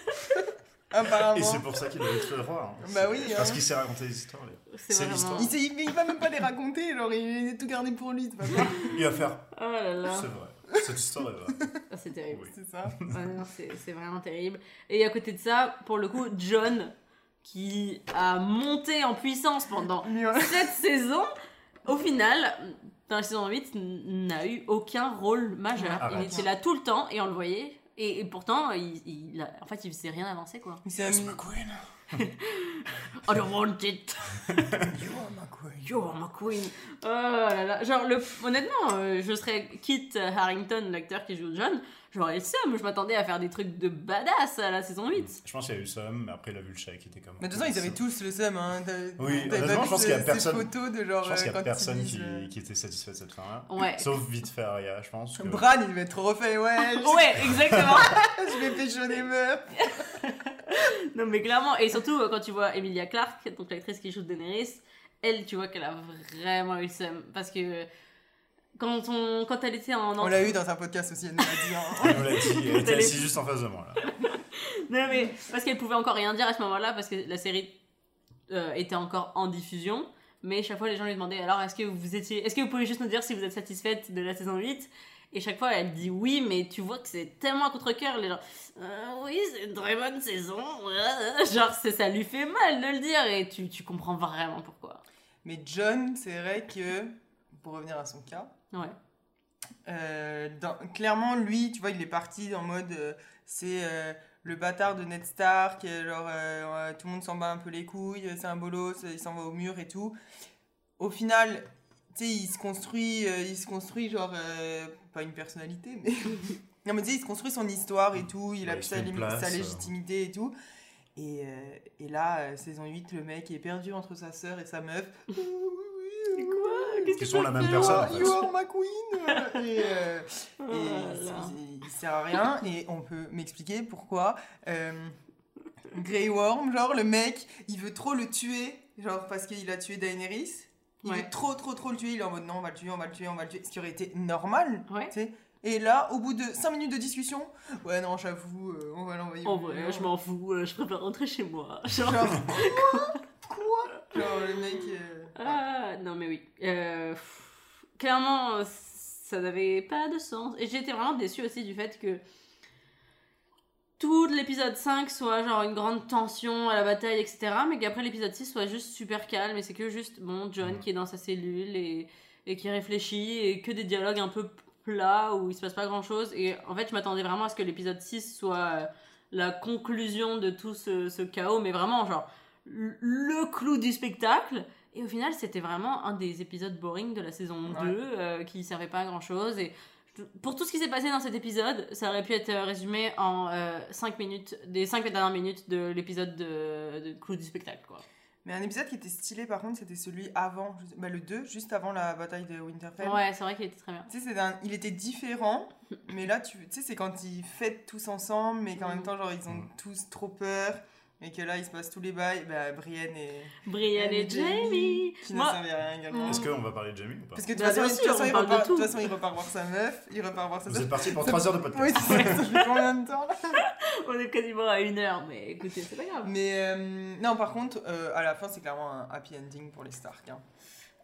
Apparemment. Et c'est pour ça qu'il doit être le roi. hein. Bah oui, Parce hein. qu'il sait raconter des histoires. c'est l'histoire. Il, il, il va même pas les raconter, genre il a tout gardé pour lui, pas. Il va faire. oh là là C'est vrai. Cette histoire est vraie. Ah, c'est terrible Oui. C'est ça. Ouais, c'est vraiment terrible. Et à côté de ça, pour le coup, John, qui a monté en puissance pendant cette saison, au final, dans la saison 8, n- n'a eu aucun rôle majeur. Arrête. Il était là tout le temps et on le voyait. Et, et pourtant, il, il a- en fait, il faisait rien avancer, quoi. Il s'est Yes, my queen. I don't want it. You are my queen. You're my queen. Oh là là. Genre, le, honnêtement, euh, je serais Kit Harrington, l'acteur qui joue John, j'aurais le seum. Je m'attendais à faire des trucs de badass à la saison 8. Je pense qu'il y a eu le seum, mais après il a vu le chat qui était comme. Mais de toute façon, ils avaient tous le seum. Hein. Oui, honnêtement, je pense qu'il y a personne- Ces photos de genre. Je pense qu'il euh, y a quand personne qui, euh, était satisfait de cette fin-là. Ouais. Sauf vite fait Arya, je pense. Que... Bran, il devait être trop refait, ouais. je- Ouais, exactement. Je vais pécho des meufs. non, mais clairement, et surtout euh, quand tu vois Emilia Clarke, donc l'actrice qui joue Daenerys, elle, tu vois qu'elle a vraiment eu le seum. Parce que quand, on, quand elle était en. On l'a eu dans un podcast aussi, elle nous l'a dit. hein. Elle nous l'a dit, elle était assise juste en face de moi. Là. Non, mais parce qu'elle pouvait encore rien dire à ce moment-là, parce que la série euh, était encore en diffusion. Mais chaque fois, les gens lui demandaient alors, est-ce que vous étiez, est-ce que vous pouvez juste nous dire si vous êtes satisfaite de la saison 8 Et chaque fois, elle dit oui, mais tu vois que c'est tellement à contre-cœur. Les gens, Euh, oui, c'est une très bonne saison. Genre, c'est, ça lui fait mal de le dire et tu, tu comprends vraiment pourquoi. Mais John, c'est vrai que, pour revenir à son cas, Ouais. euh, dans- clairement, lui, tu vois, il est parti en mode euh, c'est euh, le bâtard de Ned Stark, genre euh, tout le monde s'en bat un peu les couilles, c'est un bolos, il s'en va au mur et tout. Au final, tu sais, il se construit, euh, il se construit genre, euh, pas une personnalité, mais. non, mais tu sais, il se construit son histoire et tout, il a Ouais, il sa, place, sa légitimité et tout. Et, euh, et là, euh, saison 8, le mec est perdu entre sa sœur et sa meuf. C'est quoi Qu'est-ce Qui que sont la même personne, en fait. you are my queen Et, euh, Oh et là il, sert à rien et on peut m'expliquer pourquoi euh, Grey Worm, genre le mec, il veut trop le tuer, genre parce qu'il a tué Daenerys. Il Ouais. veut trop trop trop le tuer, il est en mode non on va le tuer, on va le tuer, on va le tuer, ce qui aurait été normal, Ouais. tu sais. Et là, au bout de 5 minutes de discussion, ouais non j'avoue, euh, on va l'envoyer. En vrai, mur. je m'en fous, euh, je préfère rentrer chez moi. Genre, Genre quoi Quoi Genre le mec. euh, Ah, non mais oui. Euh, pff, clairement, euh, ça n'avait pas de sens. Et j'étais vraiment déçue aussi du fait que tout l'épisode 5 soit genre une grande tension à la bataille, etc. Mais qu'après l'épisode 6 soit juste super calme. Et c'est que juste, bon, John qui est dans sa cellule et, et qui réfléchit. Et que des dialogues un peu plats où il se passe pas grand chose. Et en fait, je m'attendais vraiment à ce que l'épisode 6 soit euh, la conclusion de tout ce, ce chaos. Mais vraiment, genre, le clou du spectacle. Et au final, c'était vraiment un des épisodes boring de la saison 2 Ouais. euh, qui servait pas à grand chose. Et je- pour tout ce qui s'est passé dans cet épisode, ça aurait pu être euh, résumé en 5 minutes, des 5 dernières minutes de l'épisode de, de clou du spectacle. Quoi. Mais un épisode qui était stylé par contre, c'était celui avant, bah, le 2, juste avant la bataille de Winterfell. Ouais, c'est vrai qu'il était très bien. Tu sais, il était différent, mais là, tu tu sais, c'est quand ils fêtent tous ensemble, mais qu'en Mm. même temps, genre, ils ont Mm. tous trop peur, et que là, il se passe tous les bails. Bah, Brienne et, Brienne et Jamie. qui ne Moi, servait à rien également. Est-ce qu'on va parler de Jamie ou pas? Parce que de toute Bah, façon, il repart, de tout. toute façon, il repart voir sa meuf, il repart voir sa Vous meuf. êtes parti pour Ça- 3 heures de Oui, podcast. c'est ça, fait combien de temps? On est quasiment à une heure, mais écoutez, c'est pas grave. Mais euh, non, par contre, euh, à la fin, c'est clairement un happy ending pour les Stark. Hein.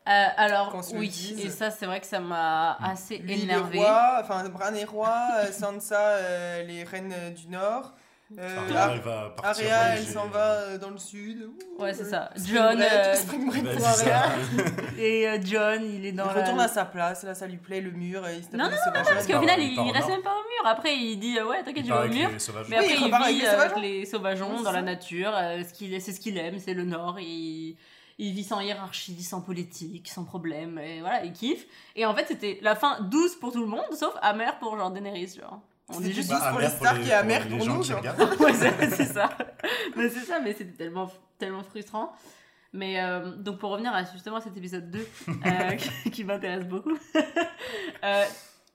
Euh, alors, oui, et ça, c'est vrai que ça m'a assez Lui, énervé. le roi, enfin, Bran est roi, Sansa, euh, les reines du Nord. Euh, Arya, Ar- elle va partir Arya, elle s'en va euh, dans le sud. Ouh, Ouais, c'est euh, ça. spring John, break, euh, spring break Bah, pour ça. Et euh, John, il est Il dans retourne la... à sa place, là ça lui plaît, le mur, euh, il se tape Non, les non, sauvageons. Parce qu'au final, il il, reste même pas au mur. Après, il dit euh, Ouais, t'inquiète, Il je vais au mur. les. Mais Oui, après, il il, avec vit les avec sauvageons. les sauvageons c'est dans la nature. euh, c'est ce qu'il aime, c'est le Nord. Il, il vit sans hiérarchie, sans politique, sans problème. Et voilà, il kiffe. Et en fait, c'était la fin douce pour tout le monde, sauf amer pour genre Daenerys. Genre. On dit juste. pour les les- et amer les pour nous, qui c'est ça. Mais c'est ça, mais c'était tellement, tellement frustrant. Mais euh, donc pour revenir à justement cet épisode 2 euh, qui, qui m'intéresse beaucoup, euh,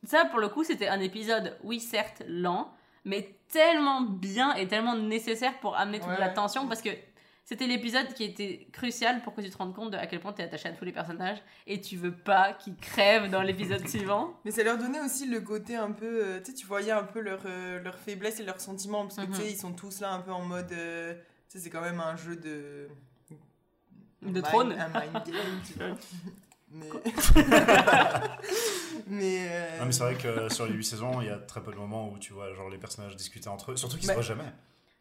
ça pour le coup c'était un épisode, oui certes lent, mais tellement bien et tellement nécessaire pour amener toute Ouais, la tension parce que c'était l'épisode qui était crucial pour que tu te rendes compte de à quel point tu es attaché à tous les personnages et tu veux pas qu'ils crèvent dans l'épisode suivant. Mais ça leur donnait aussi le côté un peu. euh, tu sais, tu voyais un peu leur, euh, leur faiblesse et leurs sentiments. Parce que Mhm. tu sais, ils sont tous là un peu en mode. euh, tu sais, c'est quand même un jeu de. De mind- trône. Un mind game, tu vois. Mais. mais. euh, Non, mais c'est vrai que sur les 8 saisons, il y a très peu de moments où tu vois genre les personnages discuter entre eux. Surtout qu'ils Bah, se voient jamais.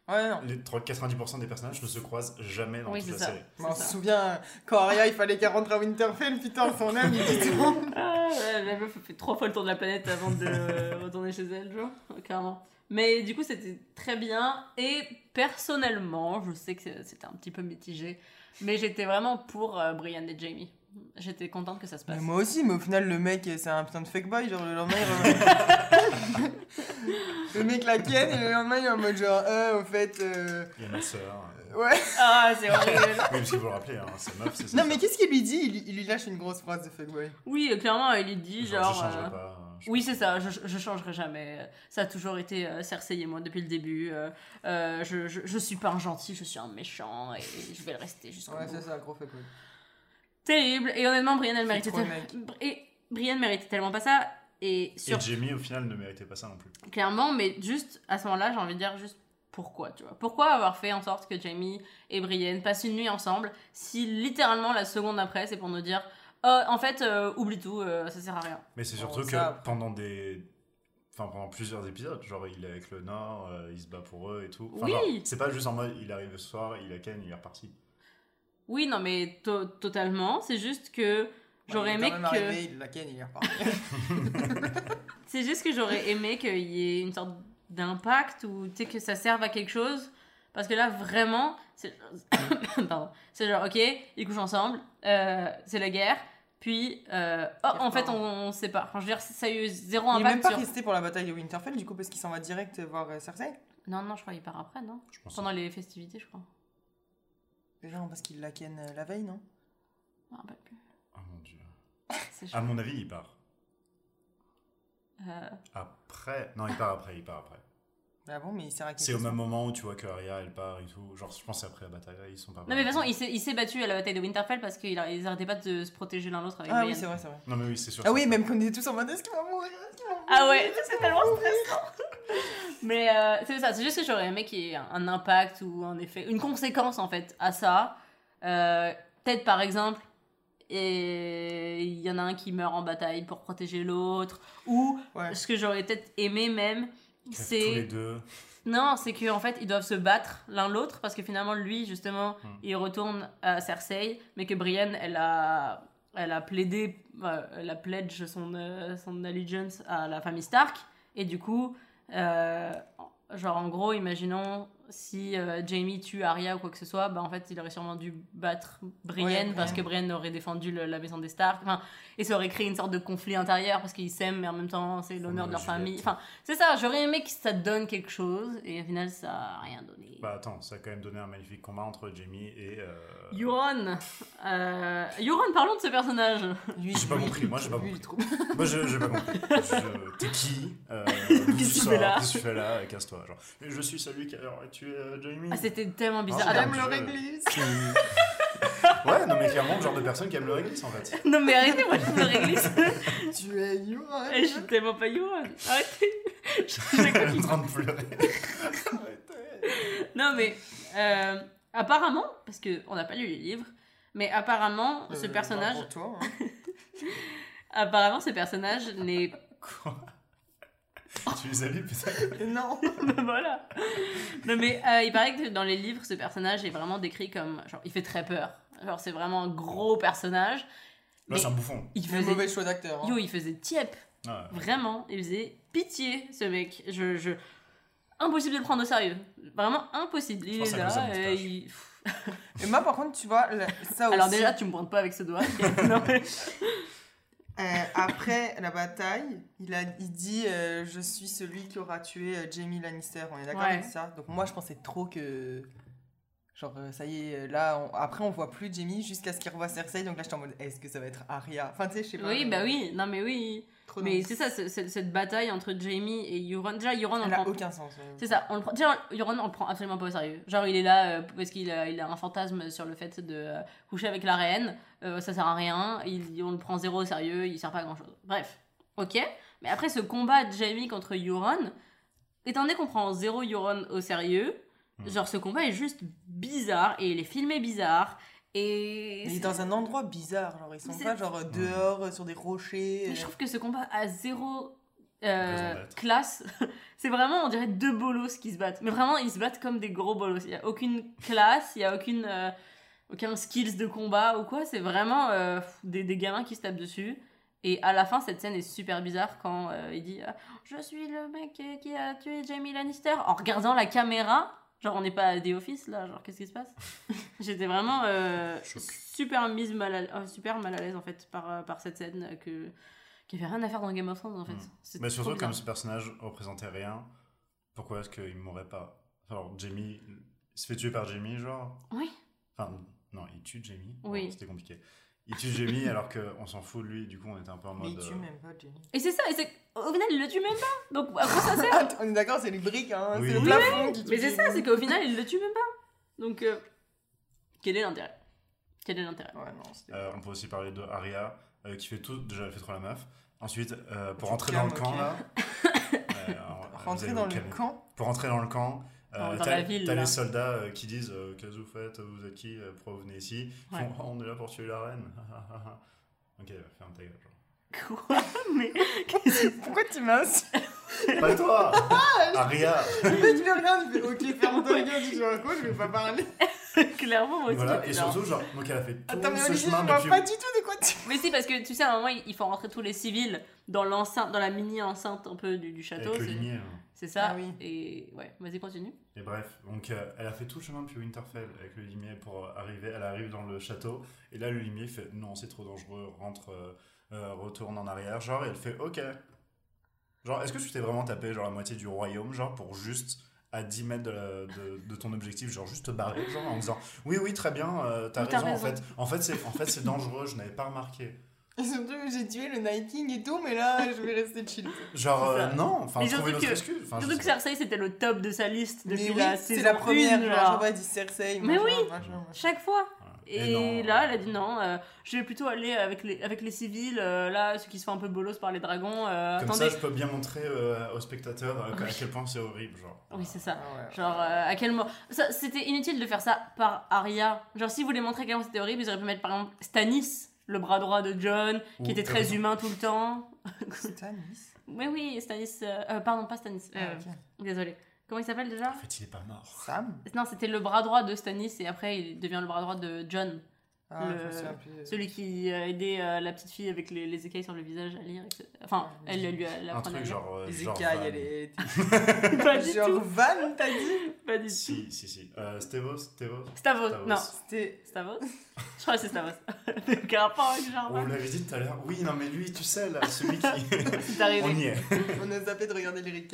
Ouais, non. Les 3 90% des personnages ne se croisent jamais dans Oui, toute la ça. série. Moi, on C'est se ça. souvient, quand Arya, il fallait qu'elle rentre à Winterfell, putain, son âme, il était tout. Ah, la meuf a fait trois fois le tour de la planète avant de retourner chez elle, genre, clairement. Mais du coup, c'était très bien. Et personnellement, je sais que c'était un petit peu mitigé, mais j'étais vraiment pour euh, Brian et Jamie. J'étais contente que ça se Mais passe. moi aussi, mais au final, le mec, c'est un putain de fake boy. Genre, le lendemain, il Le mec la ken, et le lendemain, il est en mode genre, euh, au fait. euh, Il y a ma sœur. Ouais. Ah, c'est horrible. Oui, parce qu'il faut le rappeler, hein, c'est meuf, c'est ça. Non, mais qu'est-ce qu'il lui dit? Il, il lui lâche une grosse phrase de fake boy. Oui, clairement, il lui dit genre. je changerai euh, pas. je- Oui, c'est ça, je, je changerai jamais. Ça a toujours été euh, Cersei et moi depuis le début. Euh, euh, je, je, je suis pas un gentil, je suis un méchant et je vais le rester jusqu'au Ouais, bout. c'est ça, gros fake boy. Terrible. Et honnêtement, Brienne, elle C'est méritait trop tellement... Et Brienne méritait tellement pas ça. Et sur... Et Jamie, au final, ne méritait pas ça non plus. Clairement, mais juste, à ce moment-là, j'ai envie de dire juste... pourquoi, tu vois. Pourquoi avoir fait en sorte que Jamie et Brienne passent une nuit ensemble si littéralement la seconde après c'est pour nous dire Oh, en fait, euh, oublie tout, euh, ça sert à rien. Mais c'est Bon, surtout ça- que pendant des. Enfin, pendant plusieurs épisodes, genre il est avec le Nord, euh, il se bat pour eux et tout. Enfin, Oui. C'est pas juste en mode il arrive ce soir, il a Ken, il est reparti. Oui, non, mais to- totalement. C'est juste que j'aurais il est aimé quand même que. arrivé, il la ken, il est reparti. C'est juste que j'aurais aimé qu'il y ait une sorte d'impact ou tu sais que ça serve à quelque chose. Parce que là, vraiment, c'est Pardon. C'est genre, ok, ils couchent ensemble, euh, c'est la guerre, puis, euh, oh, en fait, on, on sépare. Enfin, je veux dire, ça a eu zéro il est même impact pas sur. resté pour la bataille de Winterfell, du coup, parce qu'il s'en va direct voir euh, Cersei? Non, non, je crois qu'il part après, non? Je pense. Pendant les festivités, je crois. Déjà, parce qu'il la ken la veille, non? Je me rappelle plus. Oh mon dieu. C'est À mon avis, il part. Euh, Après. Non, il part après, il part après. Ah bon, mais il sert à quelque C'est au même moment où tu vois que Arya elle part et tout. Genre, je pense que c'est après la bataille, là, ils sont pas Non, mais de toute façon, il s'est battu à la bataille de Winterfell parce qu'ils n'arrêtaient pas de se protéger l'un l'autre avec Ah oui, c'est vrai, c'est vrai. Non, mais oui, c'est sûr. Ah oui, même qu'on était tous en mode est-ce qu'il va mourir Est-ce qu'il va mourir Ah ouais, c'est tellement stressant. Mais euh, c'est ça, c'est juste que j'aurais aimé qu'il y ait un impact ou un effet, une conséquence en fait à ça. Euh, Peut-être par exemple, et il y en a un qui meurt en bataille pour protéger l'autre, ou Ouais. ce que j'aurais peut-être aimé même, Tous les c'est deux. non, c'est qu'en fait ils doivent se battre l'un l'autre parce que finalement lui justement Hmm. il retourne à Cersei, mais que Brienne elle a elle a plaidé, euh, elle a pledge son euh, son allegiance à la famille Stark et du coup euh, genre en gros imaginons si euh, Jamie tue Arya ou quoi que ce soit, bah en fait il aurait sûrement dû battre Brienne Ouais, parce Brienne. que Brienne aurait défendu le- la maison des Stark, enfin et ça aurait créé une sorte de conflit intérieur parce qu'ils s'aiment mais en même temps c'est l'honneur de leur famille, enfin c'est ça, j'aurais aimé que ça donne quelque chose et au final ça a rien donné. Bah attends, ça a quand même donné un magnifique combat entre Jamie et. Euh... Euron, euh... Euron, parlons de ce personnage. Lui, J'ai pas compris, moi, j'ai pas compris. Moi, je- j'ai pas compris. Je- T'es qui euh, Qu'est-ce que tu fais là Qu'est-ce que tu fais là Casse-toi. Genre, Et je suis celui qui a tué euh, Jamie. Ah, c'était tellement bizarre. Ah, le réglisse. ouais, non, mais clairement, le genre de personne qui aime le réglisse en fait. non mais arrêtez, moi je me réglisse. Tu es Yoran. Et je suis tellement pas Euron. Arrêtez. Je- compris. en train de pleurer. non mais euh, apparemment, parce que on n'a pas lu les livres, mais apparemment ce Euh, personnage, bah, pour toi, hein. apparemment ce personnage n'est Quoi? Tu les as lus, putain Non. voilà. Non mais euh, il paraît que dans les livres, ce personnage est vraiment décrit comme genre il fait très peur. Genre c'est vraiment un gros personnage. Là, c'est un bouffon. il Le faisait mauvais choix d'acteur. hein. yo, il faisait tiep. Ouais. Vraiment, il faisait pitié ce mec. Je, je... Impossible de le prendre au sérieux. Vraiment impossible. Il est là et il... Et moi, par contre, tu vois, ça aussi. Alors déjà, tu me pointes pas avec ce doigt. non, mais... Euh, après la bataille, il, a, il dit euh, Je suis celui qui aura tué euh, Jamie Lannister. On est d'accord Ouais. avec ça? Donc, moi, je pensais trop que. Genre, euh, ça y est, euh, là, on- après, on voit plus Jamie jusqu'à ce qu'il revoie Cersei. Donc là, j'étais en mode Est-ce que ça va être Arya? Enfin, tu sais, je sais pas. Oui, euh, bah oui. Non, mais oui. Trop Mais c'est ça, c'est- cette bataille entre Jamie et Euron. Déjà, Euron, on Elle le a prend... aucun sens. C'est ça, on le prend... Déjà, Euron, on le prend absolument pas au sérieux. Genre, il est là euh, parce qu'il a, il a un fantasme sur le fait de euh, coucher avec la reine. Euh, ça sert à rien. Il, on le prend zéro au sérieux. Il sert pas à grand chose. Bref, ok. Mais après ce combat de Jamie contre Euron, étant donné qu'on prend zéro Euron au sérieux, Hmm. genre ce combat est juste bizarre et il est filmé bizarre. Et. Il est dans un endroit bizarre. Genre, ils sont pas genre euh, dehors, sur des rochers. Mais euh. je trouve que ce combat a zéro euh, classe. c'est vraiment, on dirait deux bolos qui se battent. Mais vraiment, ils se battent comme des gros bolos. Il n'y a aucune classe, il n'y a aucune, euh, aucun skills de combat ou quoi. C'est vraiment euh, des, des gamins qui se tapent dessus. Et à la fin, cette scène est super bizarre quand euh, il dit euh, Je suis le mec qui a tué Jamie Lannister. En regardant la caméra. Genre, on n'est pas à The Office là, genre, qu'est-ce qui se passe J'étais vraiment euh, super mise mal à, euh, super mal à l'aise en fait par, euh, par cette scène que qui avait rien à faire dans Game of Thrones en fait. Mm. Mais surtout, comme ce personnage représentait rien, pourquoi est-ce qu'il m'aurait pas. Alors, Jamie. Il se fait tuer par Jamie, genre. Oui. Enfin, non, il tue Jamie. Oui. C'était compliqué. Il tue Jamie alors qu'on s'en fout de lui, du coup, on était un peu en Mais mode. il tue euh, même pas Jamie. Et c'est ça, et c'est au final il le tue même pas. Donc à quoi ça sert on est d'accord, c'est les briques, hein. Oui. c'est le Oui, plafond qui tue Mais c'est ça, c'est qu'au final il le tue même pas. Donc euh, quel est l'intérêt? Quel est l'intérêt? Ouais, non, c'était. Euh, on peut aussi parler de Arya euh, qui fait tout. Déjà, elle fait trop la meuf. Ensuite, euh, pour rentrer dans le camp là. Rentrer dans le camp. Pour rentrer dans le camp, Dans- dans t'as- la ville, T'as les soldats euh, qui disent euh, Qu'est-ce que vous faites Vous êtes qui euh, Pourquoi vous venez ici? Ils Ouais. font, Oh, On est là pour tuer la reine. ok, ferme ta gueule. Quoi? Mais Pourquoi tu m'as Pas toi Aria Le mec il regarde, il fait ok, ferme ta gueule, tu vois quoi, je vais pas parler. clairement, moi aussi. Voilà, et surtout, genre, donc elle a fait tout Attends, mais ce Olivier, je chemin vois depuis. pas du tout de quoi tu Mais si, parce que tu sais, à un moment, il faut rentrer tous les civils dans l'enceinte, dans la mini enceinte un peu du, du château. Avec le hein. C'est ça. Ah oui. Et ouais, vas-y, continue. Et bref, donc euh, elle a fait tout le chemin depuis Winterfell avec le limier pour euh, arriver. Elle arrive dans le château et là le limier fait non, c'est trop dangereux, rentre, euh, euh, retourne en arrière, genre et elle fait ok. Genre, est-ce que tu t'es vraiment tapé genre la moitié du royaume, genre pour juste à 10 mètres de, la- de- de ton objectif, genre juste te barrer, genre en disant oui, oui, très bien, euh, t'as raison, en fait. En fait, c'est en fait, c'est dangereux, je n'avais pas remarqué. Et surtout, j'ai tué le Night King et tout, mais là, je vais rester chill. Genre, C'est euh, non, enfin, trouver une que- excuse. Enfin, Surtout que. Cersei, c'était le top de sa liste Mais depuis oui, la c'est saison la première, 1, genre, j'aurais dit Cersei, Mais machin, oui. machin, machin. Chaque fois. Et, non, là, euh, elle a dit non, euh, je vais plutôt aller avec les, avec les civils, euh, là, ceux qui se font un peu bolos par les dragons. euh, Comme attendez. ça, je peux bien montrer euh, aux spectateurs euh, à quel point c'est horrible, genre. Oui, c'est ça. Ah ouais. Genre, euh, à quel moment. Ça, C'était inutile de faire ça par Arya. Genre, si vous voulez montrer à quel point c'était horrible, ils auraient pu mettre par exemple Stannis, le bras droit de John, qui Ou- était très humain tout le temps. Stannis. Mais oui, Stannis. euh, euh, pardon, pas Stannis. Ah, euh, ok. Désolé. Comment il s'appelle déjà? En fait, il est pas mort. Sam? Non, c'était le bras droit de Stannis et après il devient le bras droit de John. Ah, Le- je me souviens plus. Celui qui a aidé euh, la petite fille avec les, les écailles sur le visage à lire. etc. Enfin, elle lui a la Un truc genre. euh, Les genre écailles, Van. elle est. Pas du Genre tout. Van, t'as dit Pas du tout. Si, si, si. Euh, Stevos, Stevos. Stavos. Stavos. Non, C'était. Stavos Je crois que c'est Stavos. Aucun rapport avec On l'avait dit tout à l'heure. Oui, non, mais lui, tu sais, là, celui qui. C'est arrivé. On y est. On a zappé de regarder les.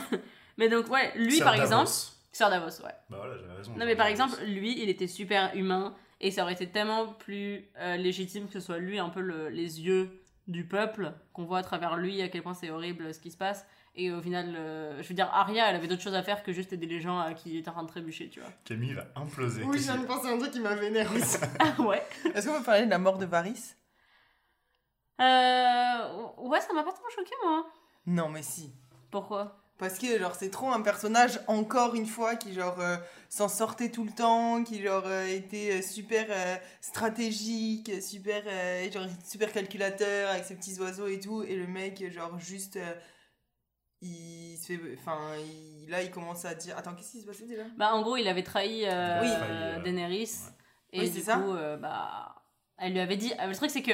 Mais donc, ouais, lui par Davos. exemple. Sir Davos, ouais. Bah voilà, j'avais raison. Non, mais par exemple, lui, il était super humain et ça aurait été tellement plus euh, légitime que ce soit lui un peu le- les yeux du peuple, qu'on voit à travers lui à quel point c'est horrible ce qui se passe. Et au final, euh, je veux dire, Arya, elle avait d'autres choses à faire que juste aider les gens à qui étaient en train de trébucher, tu vois. Camille va imploser. Oui, de penser à un truc qui m'a vénère aussi. Ah ouais Est-ce qu'on peut parler de la mort de Varys? Euh, Ouais, ça m'a pas trop choqué, moi. Non, mais si. Pourquoi? Parce que genre c'est trop un personnage encore une fois qui genre euh, s'en sortait tout le temps, qui genre euh, était euh, super euh, stratégique, super euh, genre super calculateur avec ses petits oiseaux et tout et le mec genre juste euh, il se fait enfin il- là il commence à dire attends qu'est-ce qui se passait déjà? Bah, en gros, il avait trahi euh, euh, euh, Daenerys. ouais. Et Oui, du c'est ça. coup, euh, bah, elle lui avait dit. Le truc, c'est que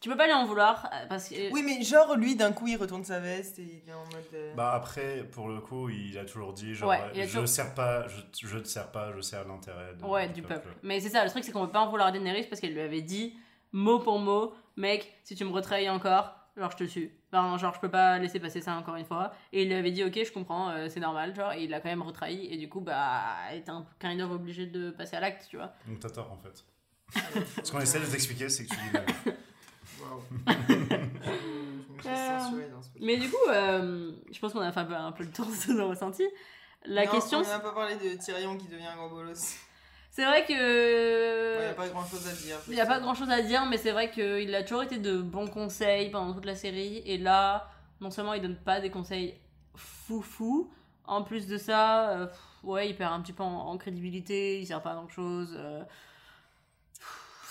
tu peux pas lui en vouloir euh, parce que. Oui mais genre lui d'un coup il retourne sa veste et il est en mode euh, Bah après, pour le coup, il a toujours dit genre, Ouais, je toujours- sers pas, je, je te sers pas, je sers l'intérêt Ouais, du peuple. Mais c'est ça, le truc, c'est qu'on peut pas en vouloir à Daenerys parce qu'elle lui avait dit, mot pour mot, mec, si tu me retrahis encore, genre je te tue. Enfin, genre je peux pas laisser passer ça encore une fois. Et il lui avait dit, ok, je comprends, euh, c'est normal, genre, et il l'a quand même retrahi. Et du coup, bah, elle était un kind of obligée de passer à l'acte, tu vois. Donc t'as tort en fait. Ce qu'on essaie de t'expliquer, c'est que tu dis la merde. waouh. je me suis Euh, censurée dans ce podcast. Mais du coup, euh, je pense qu'on a fait un peu, un peu le tour de ce nos ressentis. La Non, question, on n'a pas parlé de Tyrion qui devient un gros bolos. c'est vrai Il n'y que. a pas grand chose à dire. Il n'y a pas grand chose à dire, mais c'est vrai qu'il a toujours été de bons conseils pendant toute la série. Et là, non seulement il donne pas des conseils foufou, en plus de ça, euh, ouais, il perd un petit peu en, en crédibilité, il sert pas à grand chose.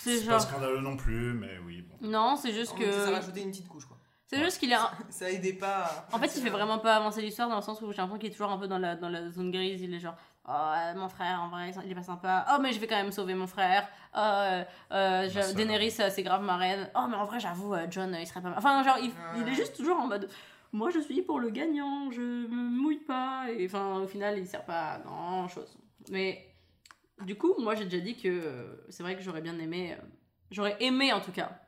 C'est pas scandaleux non plus, mais oui, bon. Non, c'est juste On Ça que. rajouté une petite couche quoi. C'est juste qu'il est. un- Ça aidait pas. En fait, il fait vraiment pas avancer l'histoire dans le sens où j'ai l'impression qu'il est toujours un peu dans la, dans la zone grise. Il est genre, oh, euh, mon frère, en vrai, il est pas sympa. Oh, mais je vais quand même sauver mon frère. Oh, euh, euh, je- ça- Daenerys, euh, c'est grave ma reine. Oh, mais en vrai, j'avoue, John, il serait pas mal. Enfin, genre, il, il est juste toujours en mode, moi, je suis pour le gagnant, je me mouille pas. Et enfin, au final, il sert pas à grand chose. Mais du coup, moi, j'ai déjà dit que euh, c'est vrai que j'aurais bien aimé. euh, j'aurais aimé, en tout cas.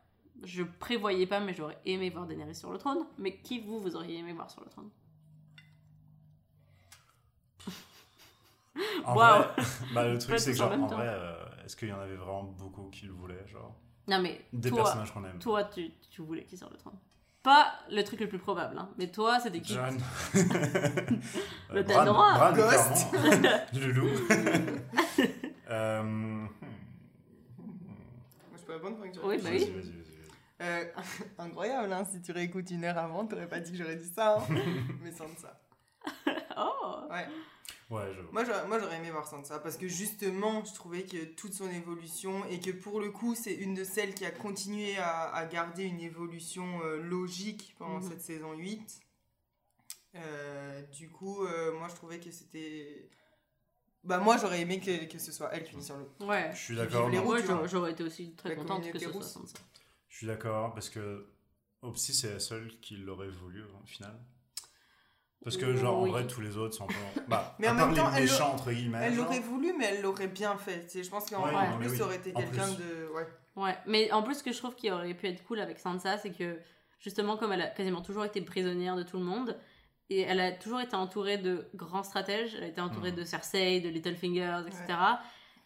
Je prévoyais pas, mais j'aurais aimé voir Daenerys sur le trône. Mais qui, vous, vous auriez aimé voir sur le trône? En vrai, bah, le truc c'est que genre, en temps. vrai, euh, est-ce qu'il y en avait vraiment beaucoup qui le voulaient, genre? Non, mais Des toi, personnages qu'on aime. toi tu, tu voulais qui sur le trône? Pas le truc le plus probable, hein. mais toi, c'était qui John. Le Euh, Bran- droit. Bran, Ghost. loup. euh... Moi, je peux répondre Oui, bah Vas-y, oui. vas-y, vas-y. Euh, incroyable, hein, si tu réécoutes une heure avant, t'aurais pas dit que j'aurais dit ça. hein. Mais sans ça. Oh Ouais. Ouais. Moi, j'aurais, moi, j'aurais aimé voir Sansa parce que justement, je trouvais que toute son évolution et que pour le coup, c'est une de celles qui a continué à, à garder une évolution euh, logique pendant Mhm. cette saison 8. Euh, du coup, euh, moi, je trouvais que c'était. Bah, moi, j'aurais aimé que, que ce soit elle qui finisse sur le. Ouais. Je suis d'accord. les Moi, j'aurais été aussi très La contente que ce soit. Sansa. Je suis d'accord parce que Opsi c'est la seule qui l'aurait voulu au final. Parce que genre Oui. en vrai tous les autres sont peu bah Mais en même temps, méchants entre guillemets. Elle l'aurait voulu, mais elle l'aurait bien fait. tu sais. Je pense qu'en Ouais, plus, oui. ça aurait été quelqu'un de. Ouais. Ouais, mais en plus, ce que je trouve qui aurait pu être cool avec Sansa, c'est que justement, comme elle a quasiment toujours été prisonnière de tout le monde, et elle a toujours été entourée de grands stratèges, elle a été entourée Mhm. de Cersei, de Littlefingers, etc.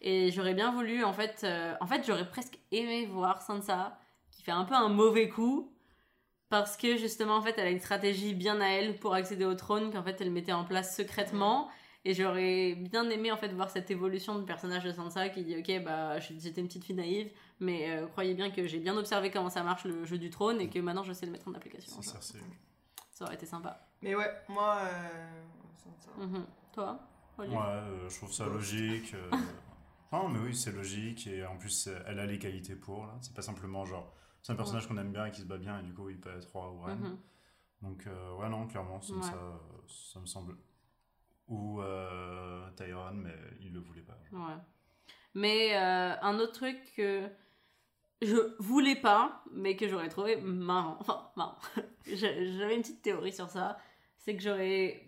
Et j'aurais bien voulu, en fait, euh, en fait, j'aurais presque aimé voir Sansa qui fait un peu un mauvais coup. Parce que justement, en fait, elle a une stratégie bien à elle pour accéder au trône qu'en fait elle mettait en place secrètement. Et j'aurais bien aimé en fait voir cette évolution du personnage de Sansa qui dit ok bah j'étais une petite fille naïve mais euh, croyez bien que j'ai bien observé comment ça marche le jeu du trône et que maintenant je sais le mettre en application. Cersei. Ça aurait été sympa. Mais ouais, moi. euh, Sansa. Mhm. Toi Ouais, Olivier euh, je trouve ça logique. euh. Non mais oui c'est logique et en plus elle a les qualités pour là. C'est pas simplement genre c'est un personnage qu'on aime bien et qui se bat bien et du coup il peut être roi ou reine. Mhm. Donc euh, ouais non clairement ça, Ouais. ça, ça me semble. Ou euh, Tyron mais il le voulait pas. genre. Ouais. Mais euh, un autre truc que je voulais pas, mais que j'aurais trouvé marrant. Enfin, marrant. J'avais une petite théorie sur ça. C'est que j'aurais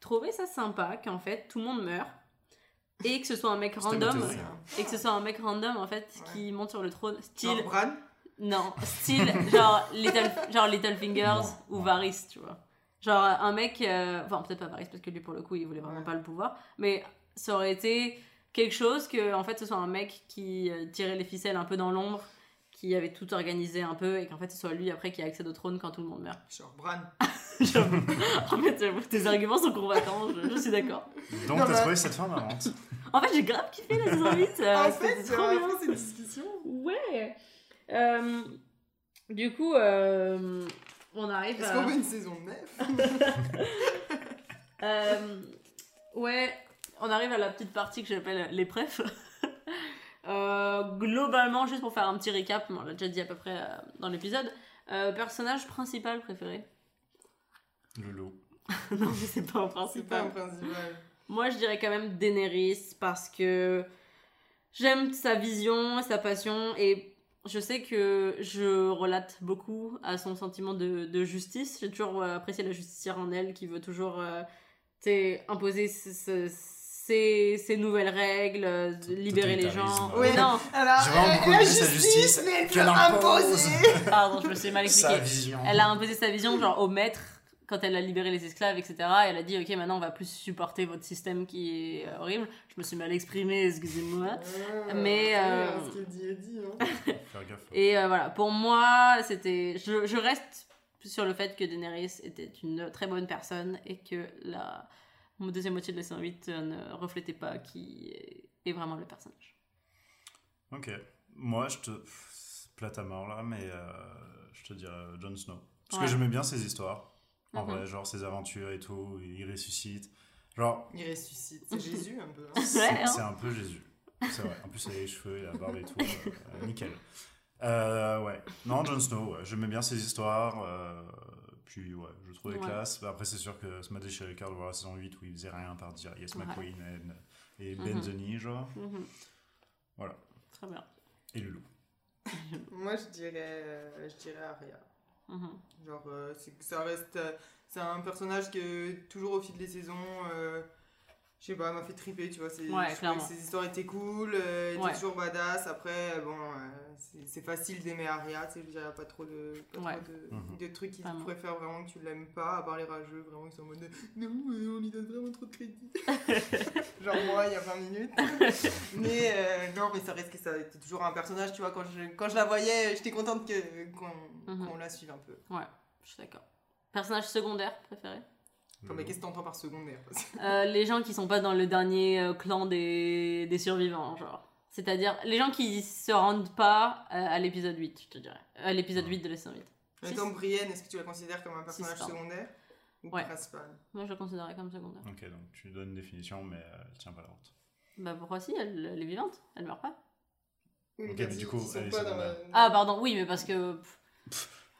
trouvé ça sympa qu'en fait tout le monde meurt. Et que ce soit un mec random. hein. Et que ce soit un mec random en fait Ouais. qui monte sur le trône. Genre Style. Bran? Non, style genre Little, genre Little Fingers Non, ou non. Varys, tu vois. Genre un mec, euh, enfin peut-être pas Varys parce que lui pour le coup il voulait vraiment pas le pouvoir, mais ça aurait été quelque chose que en fait ce soit un mec qui euh, tirait les ficelles un peu dans l'ombre, qui avait tout organisé un peu et qu'en fait ce soit lui après qui accède au trône quand tout le monde meurt. Genre Bran. en fait euh, tes arguments sont convaincants, je, je suis d'accord. Donc t'as mais- trouvé cette fin marrante. En fait j'ai grave kiffé la saison 8, euh, en fait, trop bien. après cette discussion. Ouais. Euh, du coup, euh, on arrive Est-ce à... qu'on veut une saison 9 Euh, ouais, on arrive à la petite partie que j'appelle les prefs. Euh, globalement, juste pour faire un petit récap, on l'a déjà dit à peu près euh, dans l'épisode. euh, personnage principal préféré Le loup. Non, mais c'est pas un C'est pas principal. un principal. Moi, je dirais quand même Daenerys parce que j'aime sa vision, sa passion et je sais que je relate beaucoup à son sentiment de, de justice. J'ai toujours euh, apprécié la justicière en elle qui veut toujours euh, imposer ses, ses- ses- ses nouvelles règles, euh, de libérer les gens. Ouais. Non, Alors, vraiment elle- beaucoup la sa justice mais elle impose. imposer. pardon, je me suis mal vision. Elle a imposé sa vision genre au maître quand elle a libéré les esclaves, etc. Elle a dit ok maintenant on va plus supporter votre système qui est horrible. Je me suis mal exprimée, excusez-moi. Mais, Ah, euh, Ce qu'il dit est dit. Hein. Faire gaffe. Et euh, voilà, pour moi, c'était. Je, je reste sur le fait que Daenerys était une très bonne personne et que la deuxième moitié de la saison 8 euh, ne reflétait pas qui est, vraiment le personnage. Ok. Moi, je te. Plate à mort là, mais euh, je te dirais Jon Snow. Parce Ouais. que j'aimais bien ses histoires. En Mhm. vrai, genre ses aventures et tout. Il ressuscite. Genre, Il ressuscite. C'est Jésus un peu. hein. C'est hein. c'est un peu Jésus. C'est vrai. En plus, il a les cheveux, il a la barbe et tout. euh, euh, nickel. Euh, ouais. Non, Jon Snow, ouais. j'aimais bien ses histoires. euh, puis, ouais, je le trouvais Ouais. classe. Après, c'est sûr que ça m'a déchiré le cœur de voir la saison 8 où il faisait rien par dire Yes Ouais. McQueen et, et Mhm. Benzoni, genre. Mhm. Voilà. Très bien. Et le loup. Moi, je dirais, je dirais Arya. Mhm. Genre, euh, ça reste. euh, c'est un personnage que, toujours au fil des saisons, euh, je sais pas, m'a fait triper, tu vois. Ouais, clairement. Ses histoires étaient cool, euh, Ouais. toujours badass. Après, bon, euh, c'est- facile d'aimer Arya, tu sais, dirais, pas trop de, pas Ouais. trop de, Mhm. de trucs qui Vraiment. pourraient faire vraiment que tu l'aimes pas, à part les rageux, vraiment, ils sont en mode non, euh, on lui donne vraiment trop de crédit. Genre moi, il y a 20 minutes. mais euh, non, mais ça reste que ça était toujours un personnage, tu vois, quand je, quand je la voyais, j'étais contente que- qu'on Mhm. qu'on la suive un peu. Je suis d'accord. Personnage secondaire préféré? Mais loup. qu'est-ce que t'entends par secondaire Euh, Les gens qui sont pas dans le dernier euh, clan des, des survivants, genre. C'est-à-dire les gens qui se rendent pas euh, à l'épisode 8, je te dirais. À l'épisode 8 de la saison 8. Mettons Brienne, est-ce que tu la considères comme un personnage secondaire Ou Ouais. principal? Moi, je le considérais comme secondaire. Ok, donc tu donnes une définition, mais euh, elle tient pas la route. Bah pourquoi si elle, elle est vivante, elle meurt pas. Oui, Ok, mais du coup, elle est secondaire. la- Ah pardon, oui, mais parce que.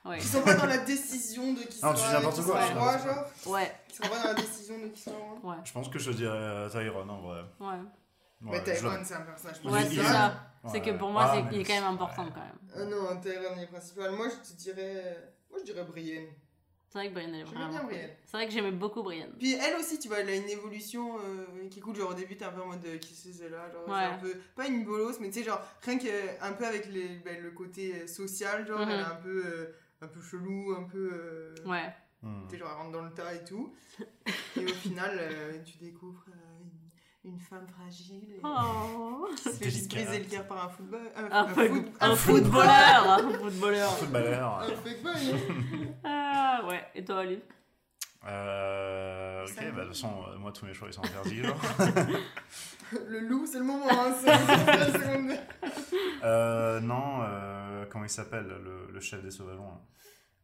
Ouais. Qui sont pas dans la décision de qui Non, sera tu dis n'importe quoi, genre. Ouais, Qui sont pas dans la décision de qui roi. ouais, Je pense que je te dirais euh, Tyrone en vrai. ouais. Ouais, Mais je Tyrone, c'est un personnage Ouais, c'est ça. C'est Ouais, que pour moi, Ah, c'est- mais- il est quand même ouais. important quand même. Ah non, Tyrone est principal. Moi, je te dirais. Moi, je dirais Brienne. C'est vrai que Brienne, elle est J'aimais vraiment. bien cool. Brienne. C'est vrai que j'aimais beaucoup Brienne. Puis elle aussi, tu vois, elle a une évolution euh, qui est cool. Genre au début, t'es un peu en mode euh, qui c'est Genre, Ouais. c'est un peu. Pas une bolos, mais tu sais, genre, rien que un peu avec les, ben, le côté euh, social, genre, Mhm. elle est un peu, euh, un peu chelou, un peu. euh, Ouais. Tu sais, genre, elle rentre dans le tas et tout. et au final, euh, tu découvres euh, une, une femme fragile. Et... Oh. qui se fait juste briser le cœur par un football. Un, Un, un foot- foot- un un footballeur Un footballeur Footballeur. Un fuckboy. Ah ouais, et toi, Olive Euh, ok, bah, de toute façon, moi tous mes choix ils sont interdits. genre. Le loup, c'est le moment, hein. C'est c'est la seconde. Euh, non, euh, comment il s'appelle le, le chef des sauvageons là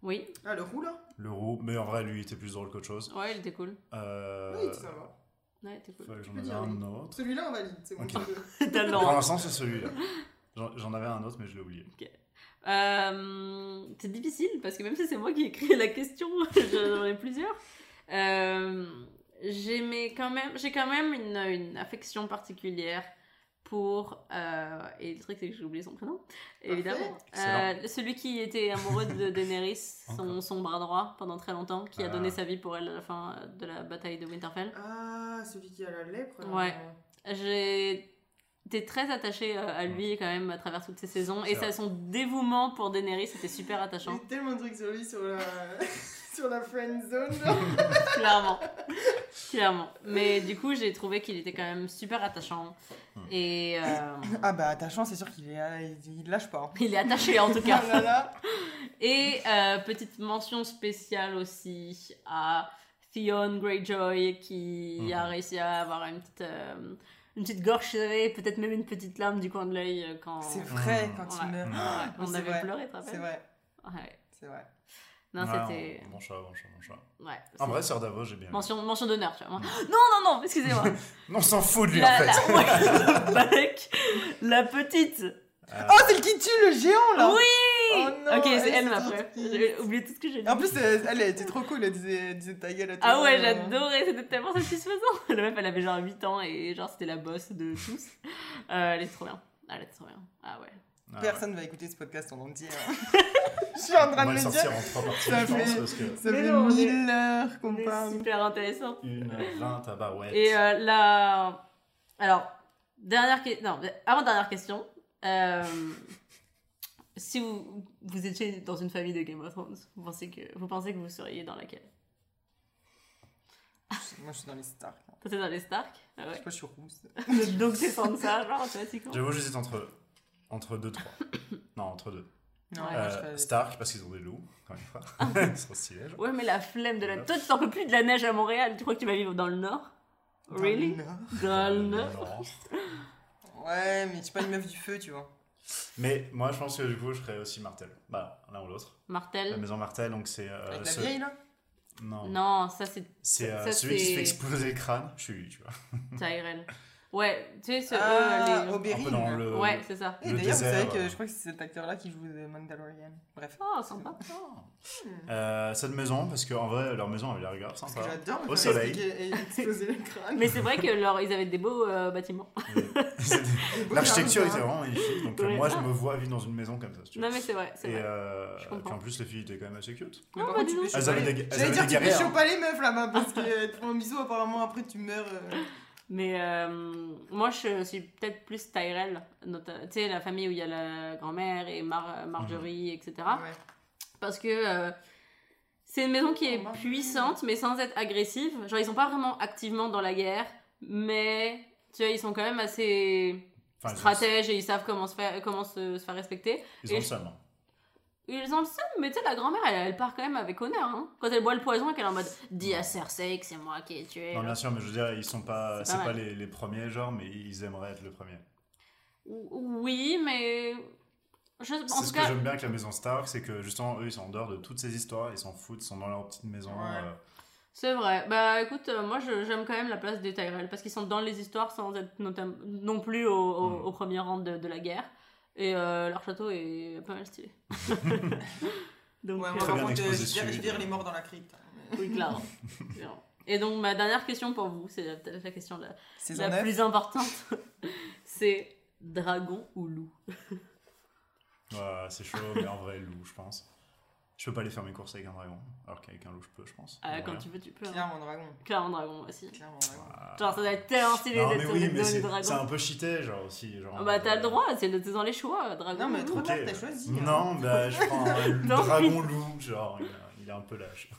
Oui, Ah, le roux, là? Le roux, mais en vrai lui il était plus drôle qu'autre chose. ouais, il était cool. Euh, Oui, ça va. Ouais, il était cool. j'en avais un oui. autre. Celui-là, on valide. C'est bon. Ok. tu peux- T'as le Pour l'instant c'est celui-là. J'en avais un autre mais je l'ai oublié. Euh, c'est difficile parce que même si c'est moi qui ai écrit la question, j'en ai plusieurs. Euh, j'aimais quand même, j'ai quand même une, une affection particulière pour euh, et le truc c'est que j'ai oublié son prénom évidemment. Euh, celui qui était amoureux de Daenerys son, bras droit pendant très longtemps qui a Ah. donné sa vie pour elle à la fin de la bataille de Winterfell Ah, celui qui a la lèpre. là. Ouais. j'ai été très attachée euh, à lui quand même à travers toutes ces saisons et C'est ça, son dévouement pour Daenerys c'était super attachant eu tellement de trucs sur lui sur la, sur la friend zone. clairement. clairement. Mais du coup, j'ai trouvé qu'il était quand même super attachant. Hmm. Et euh, Ah, bah, attachant, c'est sûr qu'il est, il, il lâche pas. hein. il est attaché en tout cas. Ah là là. Et euh, petite mention spéciale aussi à Theon Greyjoy qui Mhm. a réussi à avoir une petite, euh, une petite gorge serrée, peut-être même une petite larme du coin de l'œil euh, quand. C'est vrai Mmh. quand Ouais. il meurt. Ouais. On C'est avait vrai. pleuré, tu te rappelles C'est vrai, Ouais. c'est vrai. Non, Ouais, c'était. Bon choix, bon choix, bon choix. Ouais. En vrai, Sœur Davos, j'ai bien. Mention, mention d'honneur, tu vois. Mm. Non, non, non, excusez-moi. Non, on s'en fout de lui La, en fait. la, ouais, Balek, la petite. Euh, Oh, c'est le qui tue le géant là Oui Oh non, Ok, c'est elle, ma frère. J'ai oublié tout ce que j'ai dit. En plus, elle, elle était trop cool, elle disait, disait ta gueule à tout Ah ouais, j'adorais, c'était tellement satisfaisant. La meuf, elle avait genre 8 ans et genre c'était la boss de tous. Euh, elle était trop bien. Elle était trop bien. Ah ouais. Ah ouais. Personne va écouter ce podcast en entier. hein. Je suis en On train de le dire. sortir en trois parties, Ça je pense, fait- parce que Ça fait non, on est- mille heures qu'on C'est parle. super intéressant. une vingt tabarouettes. Et euh, la. Alors, dernière question. Non, avant-dernière question. Euh, Si vous, vous étiez dans une famille de Game of Thrones, vous pensez que vous, pensez que vous seriez dans laquelle? Moi, je suis dans les Stark. Toi, t'es dans les Stark? Ah Je ouais. sais pas, je suis rousse. Donc t'es Sansa, genre, classiquement. J'avoue, j'hésite entre, entre deux, trois. non, entre deux. Non, Ouais. Euh, serais- Stark, parce qu'ils ont des loups, quand même pas. Ils sont stylés. genre. Ouais, mais la flemme de la. Toi, tu t'en peux plus de la neige à Montréal. Tu crois que tu vas vivre dans le Nord? Dans le Really? Nord. Dans le Nord. Ouais, mais suis pas une meuf du feu, tu vois. Mais moi, je pense que du coup, je ferais aussi Martel. Bah, l'un ou l'autre. La Martel maison Martel, donc c'est. euh, Avec la ce- vieille, là? Non. Non, ça c'est C'est euh, celui qui se c'est- fait exploser le crâne. Je suis lui, tu vois. Tyrell. Ouais, tu sais, ce, Ah, eux, les... Oberyn. Un dans le. Ouais, c'est ça. Et le d'ailleurs, vous savez que je crois que c'est cet acteur-là qui joue The Mandalorian. Bref. Oh, sympa. Euh, cette maison, parce qu'en vrai, leur maison avait l'air grave Parce sympa. que j'adore Au soleil. et exploser le crâne. Mais c'est vrai que leur, ils avaient des beaux euh, bâtiments. L'architecture était pas. vraiment magnifique, donc euh, Ouais. moi je me vois vivre dans une maison comme ça. si tu veux. Non, mais c'est vrai, Et vrai. euh, Je comprends. puis en plus, les filles étaient quand même assez cute. Ah, bah, avaient les- des- elles J'allais dire, tu peux guerrières. choper les meufs là-bas parce que te prends un bisou, apparemment après tu meurs. Mais euh, moi, je suis peut-être plus Tyrell. Tu sais, la famille où il y a la grand-mère et Mar- Marjorie, etc. Ouais. Parce que euh, c'est une maison qui est Oh, puissante, mais sans être agressive. Genre, ils sont pas vraiment activement dans la guerre, mais tu vois, ils sont quand même assez Enfin, ils ont- stratèges et ils savent comment se faire, comment se, se faire respecter. Ils ont Et le je- seum. Hein. Ils ont le seum, mais tu sais, la grand-mère, elle, elle part quand même avec honneur. Hein. Quand elle boit le poison et qu'elle est en mode Dis à Cersei que c'est moi qui ai tué. Non, bien sûr, mais je veux dire, ils sont pas. C'est pas les, les premiers, genre, mais ils aimeraient être le premier. Oui, mais. Je, C'est ce que j'aime bien avec la maison Stark, c'est que justement, eux, ils sont en dehors de toutes ces histoires, ils s'en foutent, ils sont dans leur petite maison. Ouais. euh, C'est vrai. Bah écoute, euh, moi j'aime quand même la place des Tyrell parce qu'ils sont dans les histoires sans être non plus au, au- au premier rang de, de la guerre. Et euh, leur château est pas mal stylé. Donc, Ouais, euh, moi, par contre, euh, je vire- les morts dans la crypte. oui, clairement. Et donc ma dernière question pour vous, c'est peut-être la question la, la 9. plus importante. c'est dragon ou loup? Ouais, c'est chaud, mais en vrai, loup, je pense. Je peux pas aller faire mes courses avec un dragon, alors qu'avec un loup, je peux, je pense. Ah. Quand tu veux, tu peux. hein. Clairement, dragon. Clairement dragon aussi. Clairement, dragon. Ah. Genre ça doit être tellement stylé d'être sur oui, les dragons. c'est un peu cheaté, genre aussi. Genre, Ah bah t'as le euh, droit, c'est le- dans les choix, dragon. Non, mais trop loup. Ok. tard, t'as choisi. hein. Non, bah je prends un Non. dragon loup, genre, il, a- il est un peu lâche.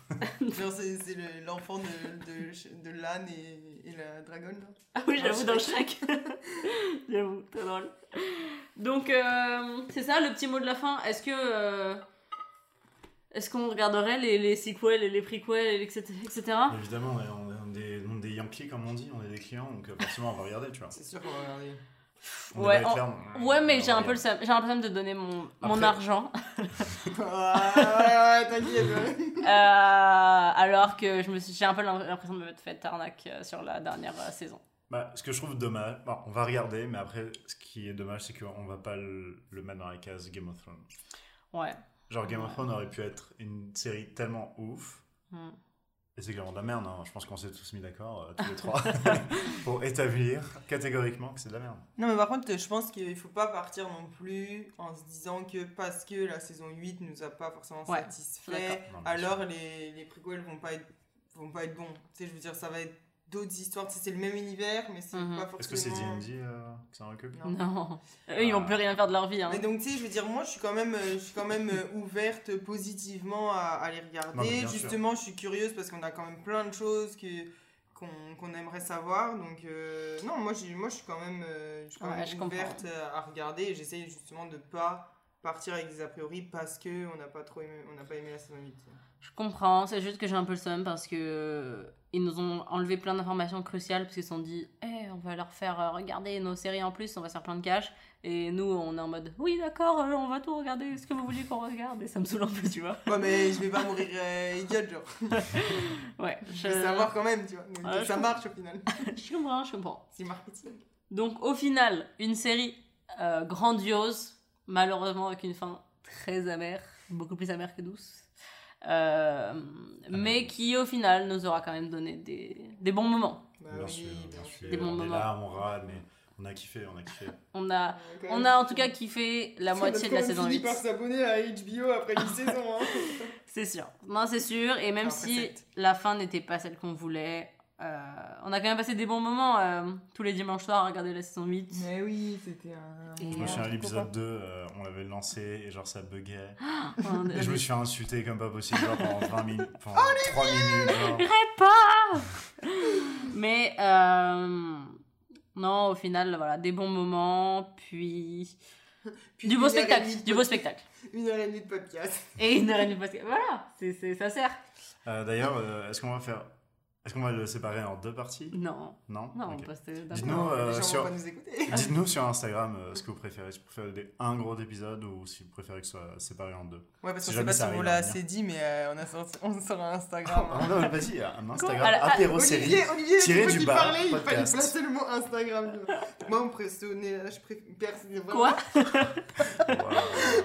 Genre, c'est le- l'enfant de, de, de l'âne et, et la dragonne. là. Ah oui, j'avoue, dans Shrek. Shrek. j'avoue, très drôle. Donc, euh, c'est ça le petit mot de la fin. Est-ce que. euh, Est-ce qu'on regarderait les, les sequels et les prequels, etc. etc. Évidemment, on est, on est des, on est des Yankees, comme on dit, on est des clients, donc euh, forcément, on va regarder, tu vois. C'est sûr qu'on va regarder. On Ouais, en- mais j'ai un peu le j'ai l'impression de donner mon, mon Après- argent. ouais, ouais, t'inquiète. ouais. Euh, alors que je me suis- j'ai un peu l'impression de me faire arnaque euh, sur la dernière euh, saison. Bah, ce que je trouve dommage, bon, on va regarder, mais après, ce qui est dommage, c'est qu'on va pas le, le mettre dans la case Game of Thrones. Ouais. Genre, Game Ouais. of Thrones aurait pu être une série tellement ouf, et c'est clairement de la merde, hein. je pense qu'on s'est tous mis d'accord, euh, tous les trois, pour établir catégoriquement que c'est de la merde. Non, mais par contre, je pense qu'il faut pas partir non plus en se disant que parce que la saison 8 nous a pas forcément Ouais, satisfait. Non, alors les, les prequels vont pas être, vont pas être bons. Tu sais, je veux dire, ça va être d'autres histoires. C'est le même univers, mais c'est Mhm. pas Est-ce que c'est forcément. D&D euh, que ça recule? Non. Non. Eux, ils vont plus rien faire de leur vie. Hein. Mais donc, tu sais, je veux dire, moi, je suis quand même, euh, je suis quand même euh, ouverte positivement à, à les regarder. Non, sûr. Justement, je suis curieuse parce qu'on a quand même plein de choses que qu'on qu'on aimerait savoir. Donc, euh, non, moi, je suis quand même, euh, je suis quand Ouais, même je ouverte à regarder et j'essaye justement de pas partir avec des a priori parce que on n'a pas trop aimé, on n'a pas aimé la saison 8. Je comprends, c'est juste que j'ai un peu le seum parce que euh, ils nous ont enlevé plein d'informations cruciales parce qu'ils se sont dit Eh, on va leur faire euh, regarder nos séries en plus, on va se faire plein de cash. Et nous, on est en mode Oui, d'accord, euh, on va tout regarder, ce que vous voulez qu'on regarde? Et ça me saoule un peu, tu vois. Ouais, mais je vais pas mourir euh, idiote, genre. Ouais, Je vais savoir quand même, tu vois. Donc, ça marche au final. je comprends, je comprends. C'est marketing. Donc, au final, une série euh, grandiose, malheureusement avec une fin très amère, beaucoup plus amère que douce. Euh, mais qui au final nous aura quand même donné des, des bons moments. Bah bien oui, sûr, bien sûr. Des bons on est moments. là, on râle, mais on a kiffé, on a kiffé. On a, on a en tout cas kiffé la moitié de la saison 8. par s'abonner à HBO après une saison. Hein. C'est sûr. Non, c'est sûr. Et même Après si la fin n'était pas celle qu'on voulait, on a quand même passé des bons moments euh, tous les dimanches soirs à regarder la saison 8. Mais oui, c'était un. Et, Je me euh, souviens à trop l'épisode 2, euh, on l'avait lancé et genre ça buguait. On Et je me suis insulté comme pas possible genre pendant 20 minutes, pendant Oh, 3 minutes. Genre. pas Mais euh, non, au final, voilà, des bons moments, puis, Puis du beau spectacle, du beau spectacle. Une heure et demie de podcast. Et une heure et demie de podcast. Voilà, c'est, ça sert. Euh, D'ailleurs, euh, est-ce qu'on va faire. Est-ce qu'on va le séparer en deux parties? Non, Non? Non, Ok. on passe d'un Dites-nous, coup. euh, Les gens sur- vont pas nous écouter. Dites-nous sur Instagram euh, ce que vous préférez. Si vous préférez des- un gros épisode ou si vous préférez que ce soit séparé en deux. Ouais, parce Si qu'on sait jamais pas si on l'a venir. assez dit, mais euh, on, a sorti, on sort un Instagram. Ah hein. non, vas-y, un Instagram ah, apéro série. Olivier, Olivier, tiré du qui bas, parlais, il fallait placer le mot Instagram. Moi, mon personnage, préféré, Quoi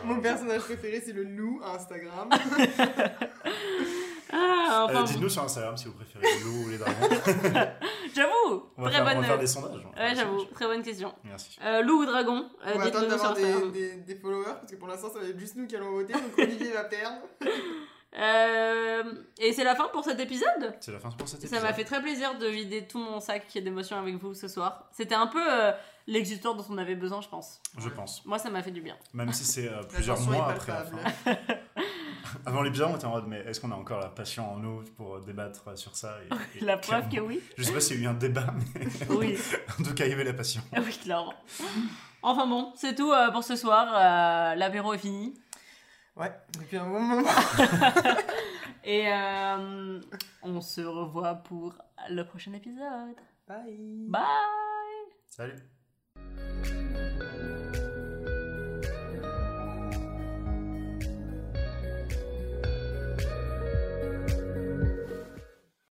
mon personnage préféré, c'est le loup Instagram. Ah, Euh, enfin, Dites-nous sur Instagram si vous préférez les loups ou les dragons. j'avoue, On va, très faire, on bonne. va faire des sondages. on Ouais, j'avoue, très bonne question. Merci. Euh, loup ou dragon euh, On va attendre d'avoir des, des, des followers, parce que pour l'instant, ça va être juste nous qui allons voter, donc Olivier va perdre. Euh, et c'est la fin pour cet épisode? C'est la fin pour cet Ça épisode. m'a fait très plaisir de vider tout mon sac d'émotions avec vous ce soir. C'était un peu euh, l'exutoire dont on avait besoin, je pense. Je pense. Moi, ça m'a fait du bien. Même si c'est euh, plusieurs mois après la fin. Avant l'épisode, on était en mode, mais est-ce qu'on a encore la passion en nous pour débattre sur ça et- et La preuve que oui. Je sais pas s'il y a eu un débat, mais Oui, en tout cas, il y avait la passion. oui, clairement. Enfin bon, c'est tout euh, pour ce soir. Euh, L'apéro est fini. Ouais, depuis un bon moment. Et euh, on se revoit pour le prochain épisode. Bye. Bye Salut.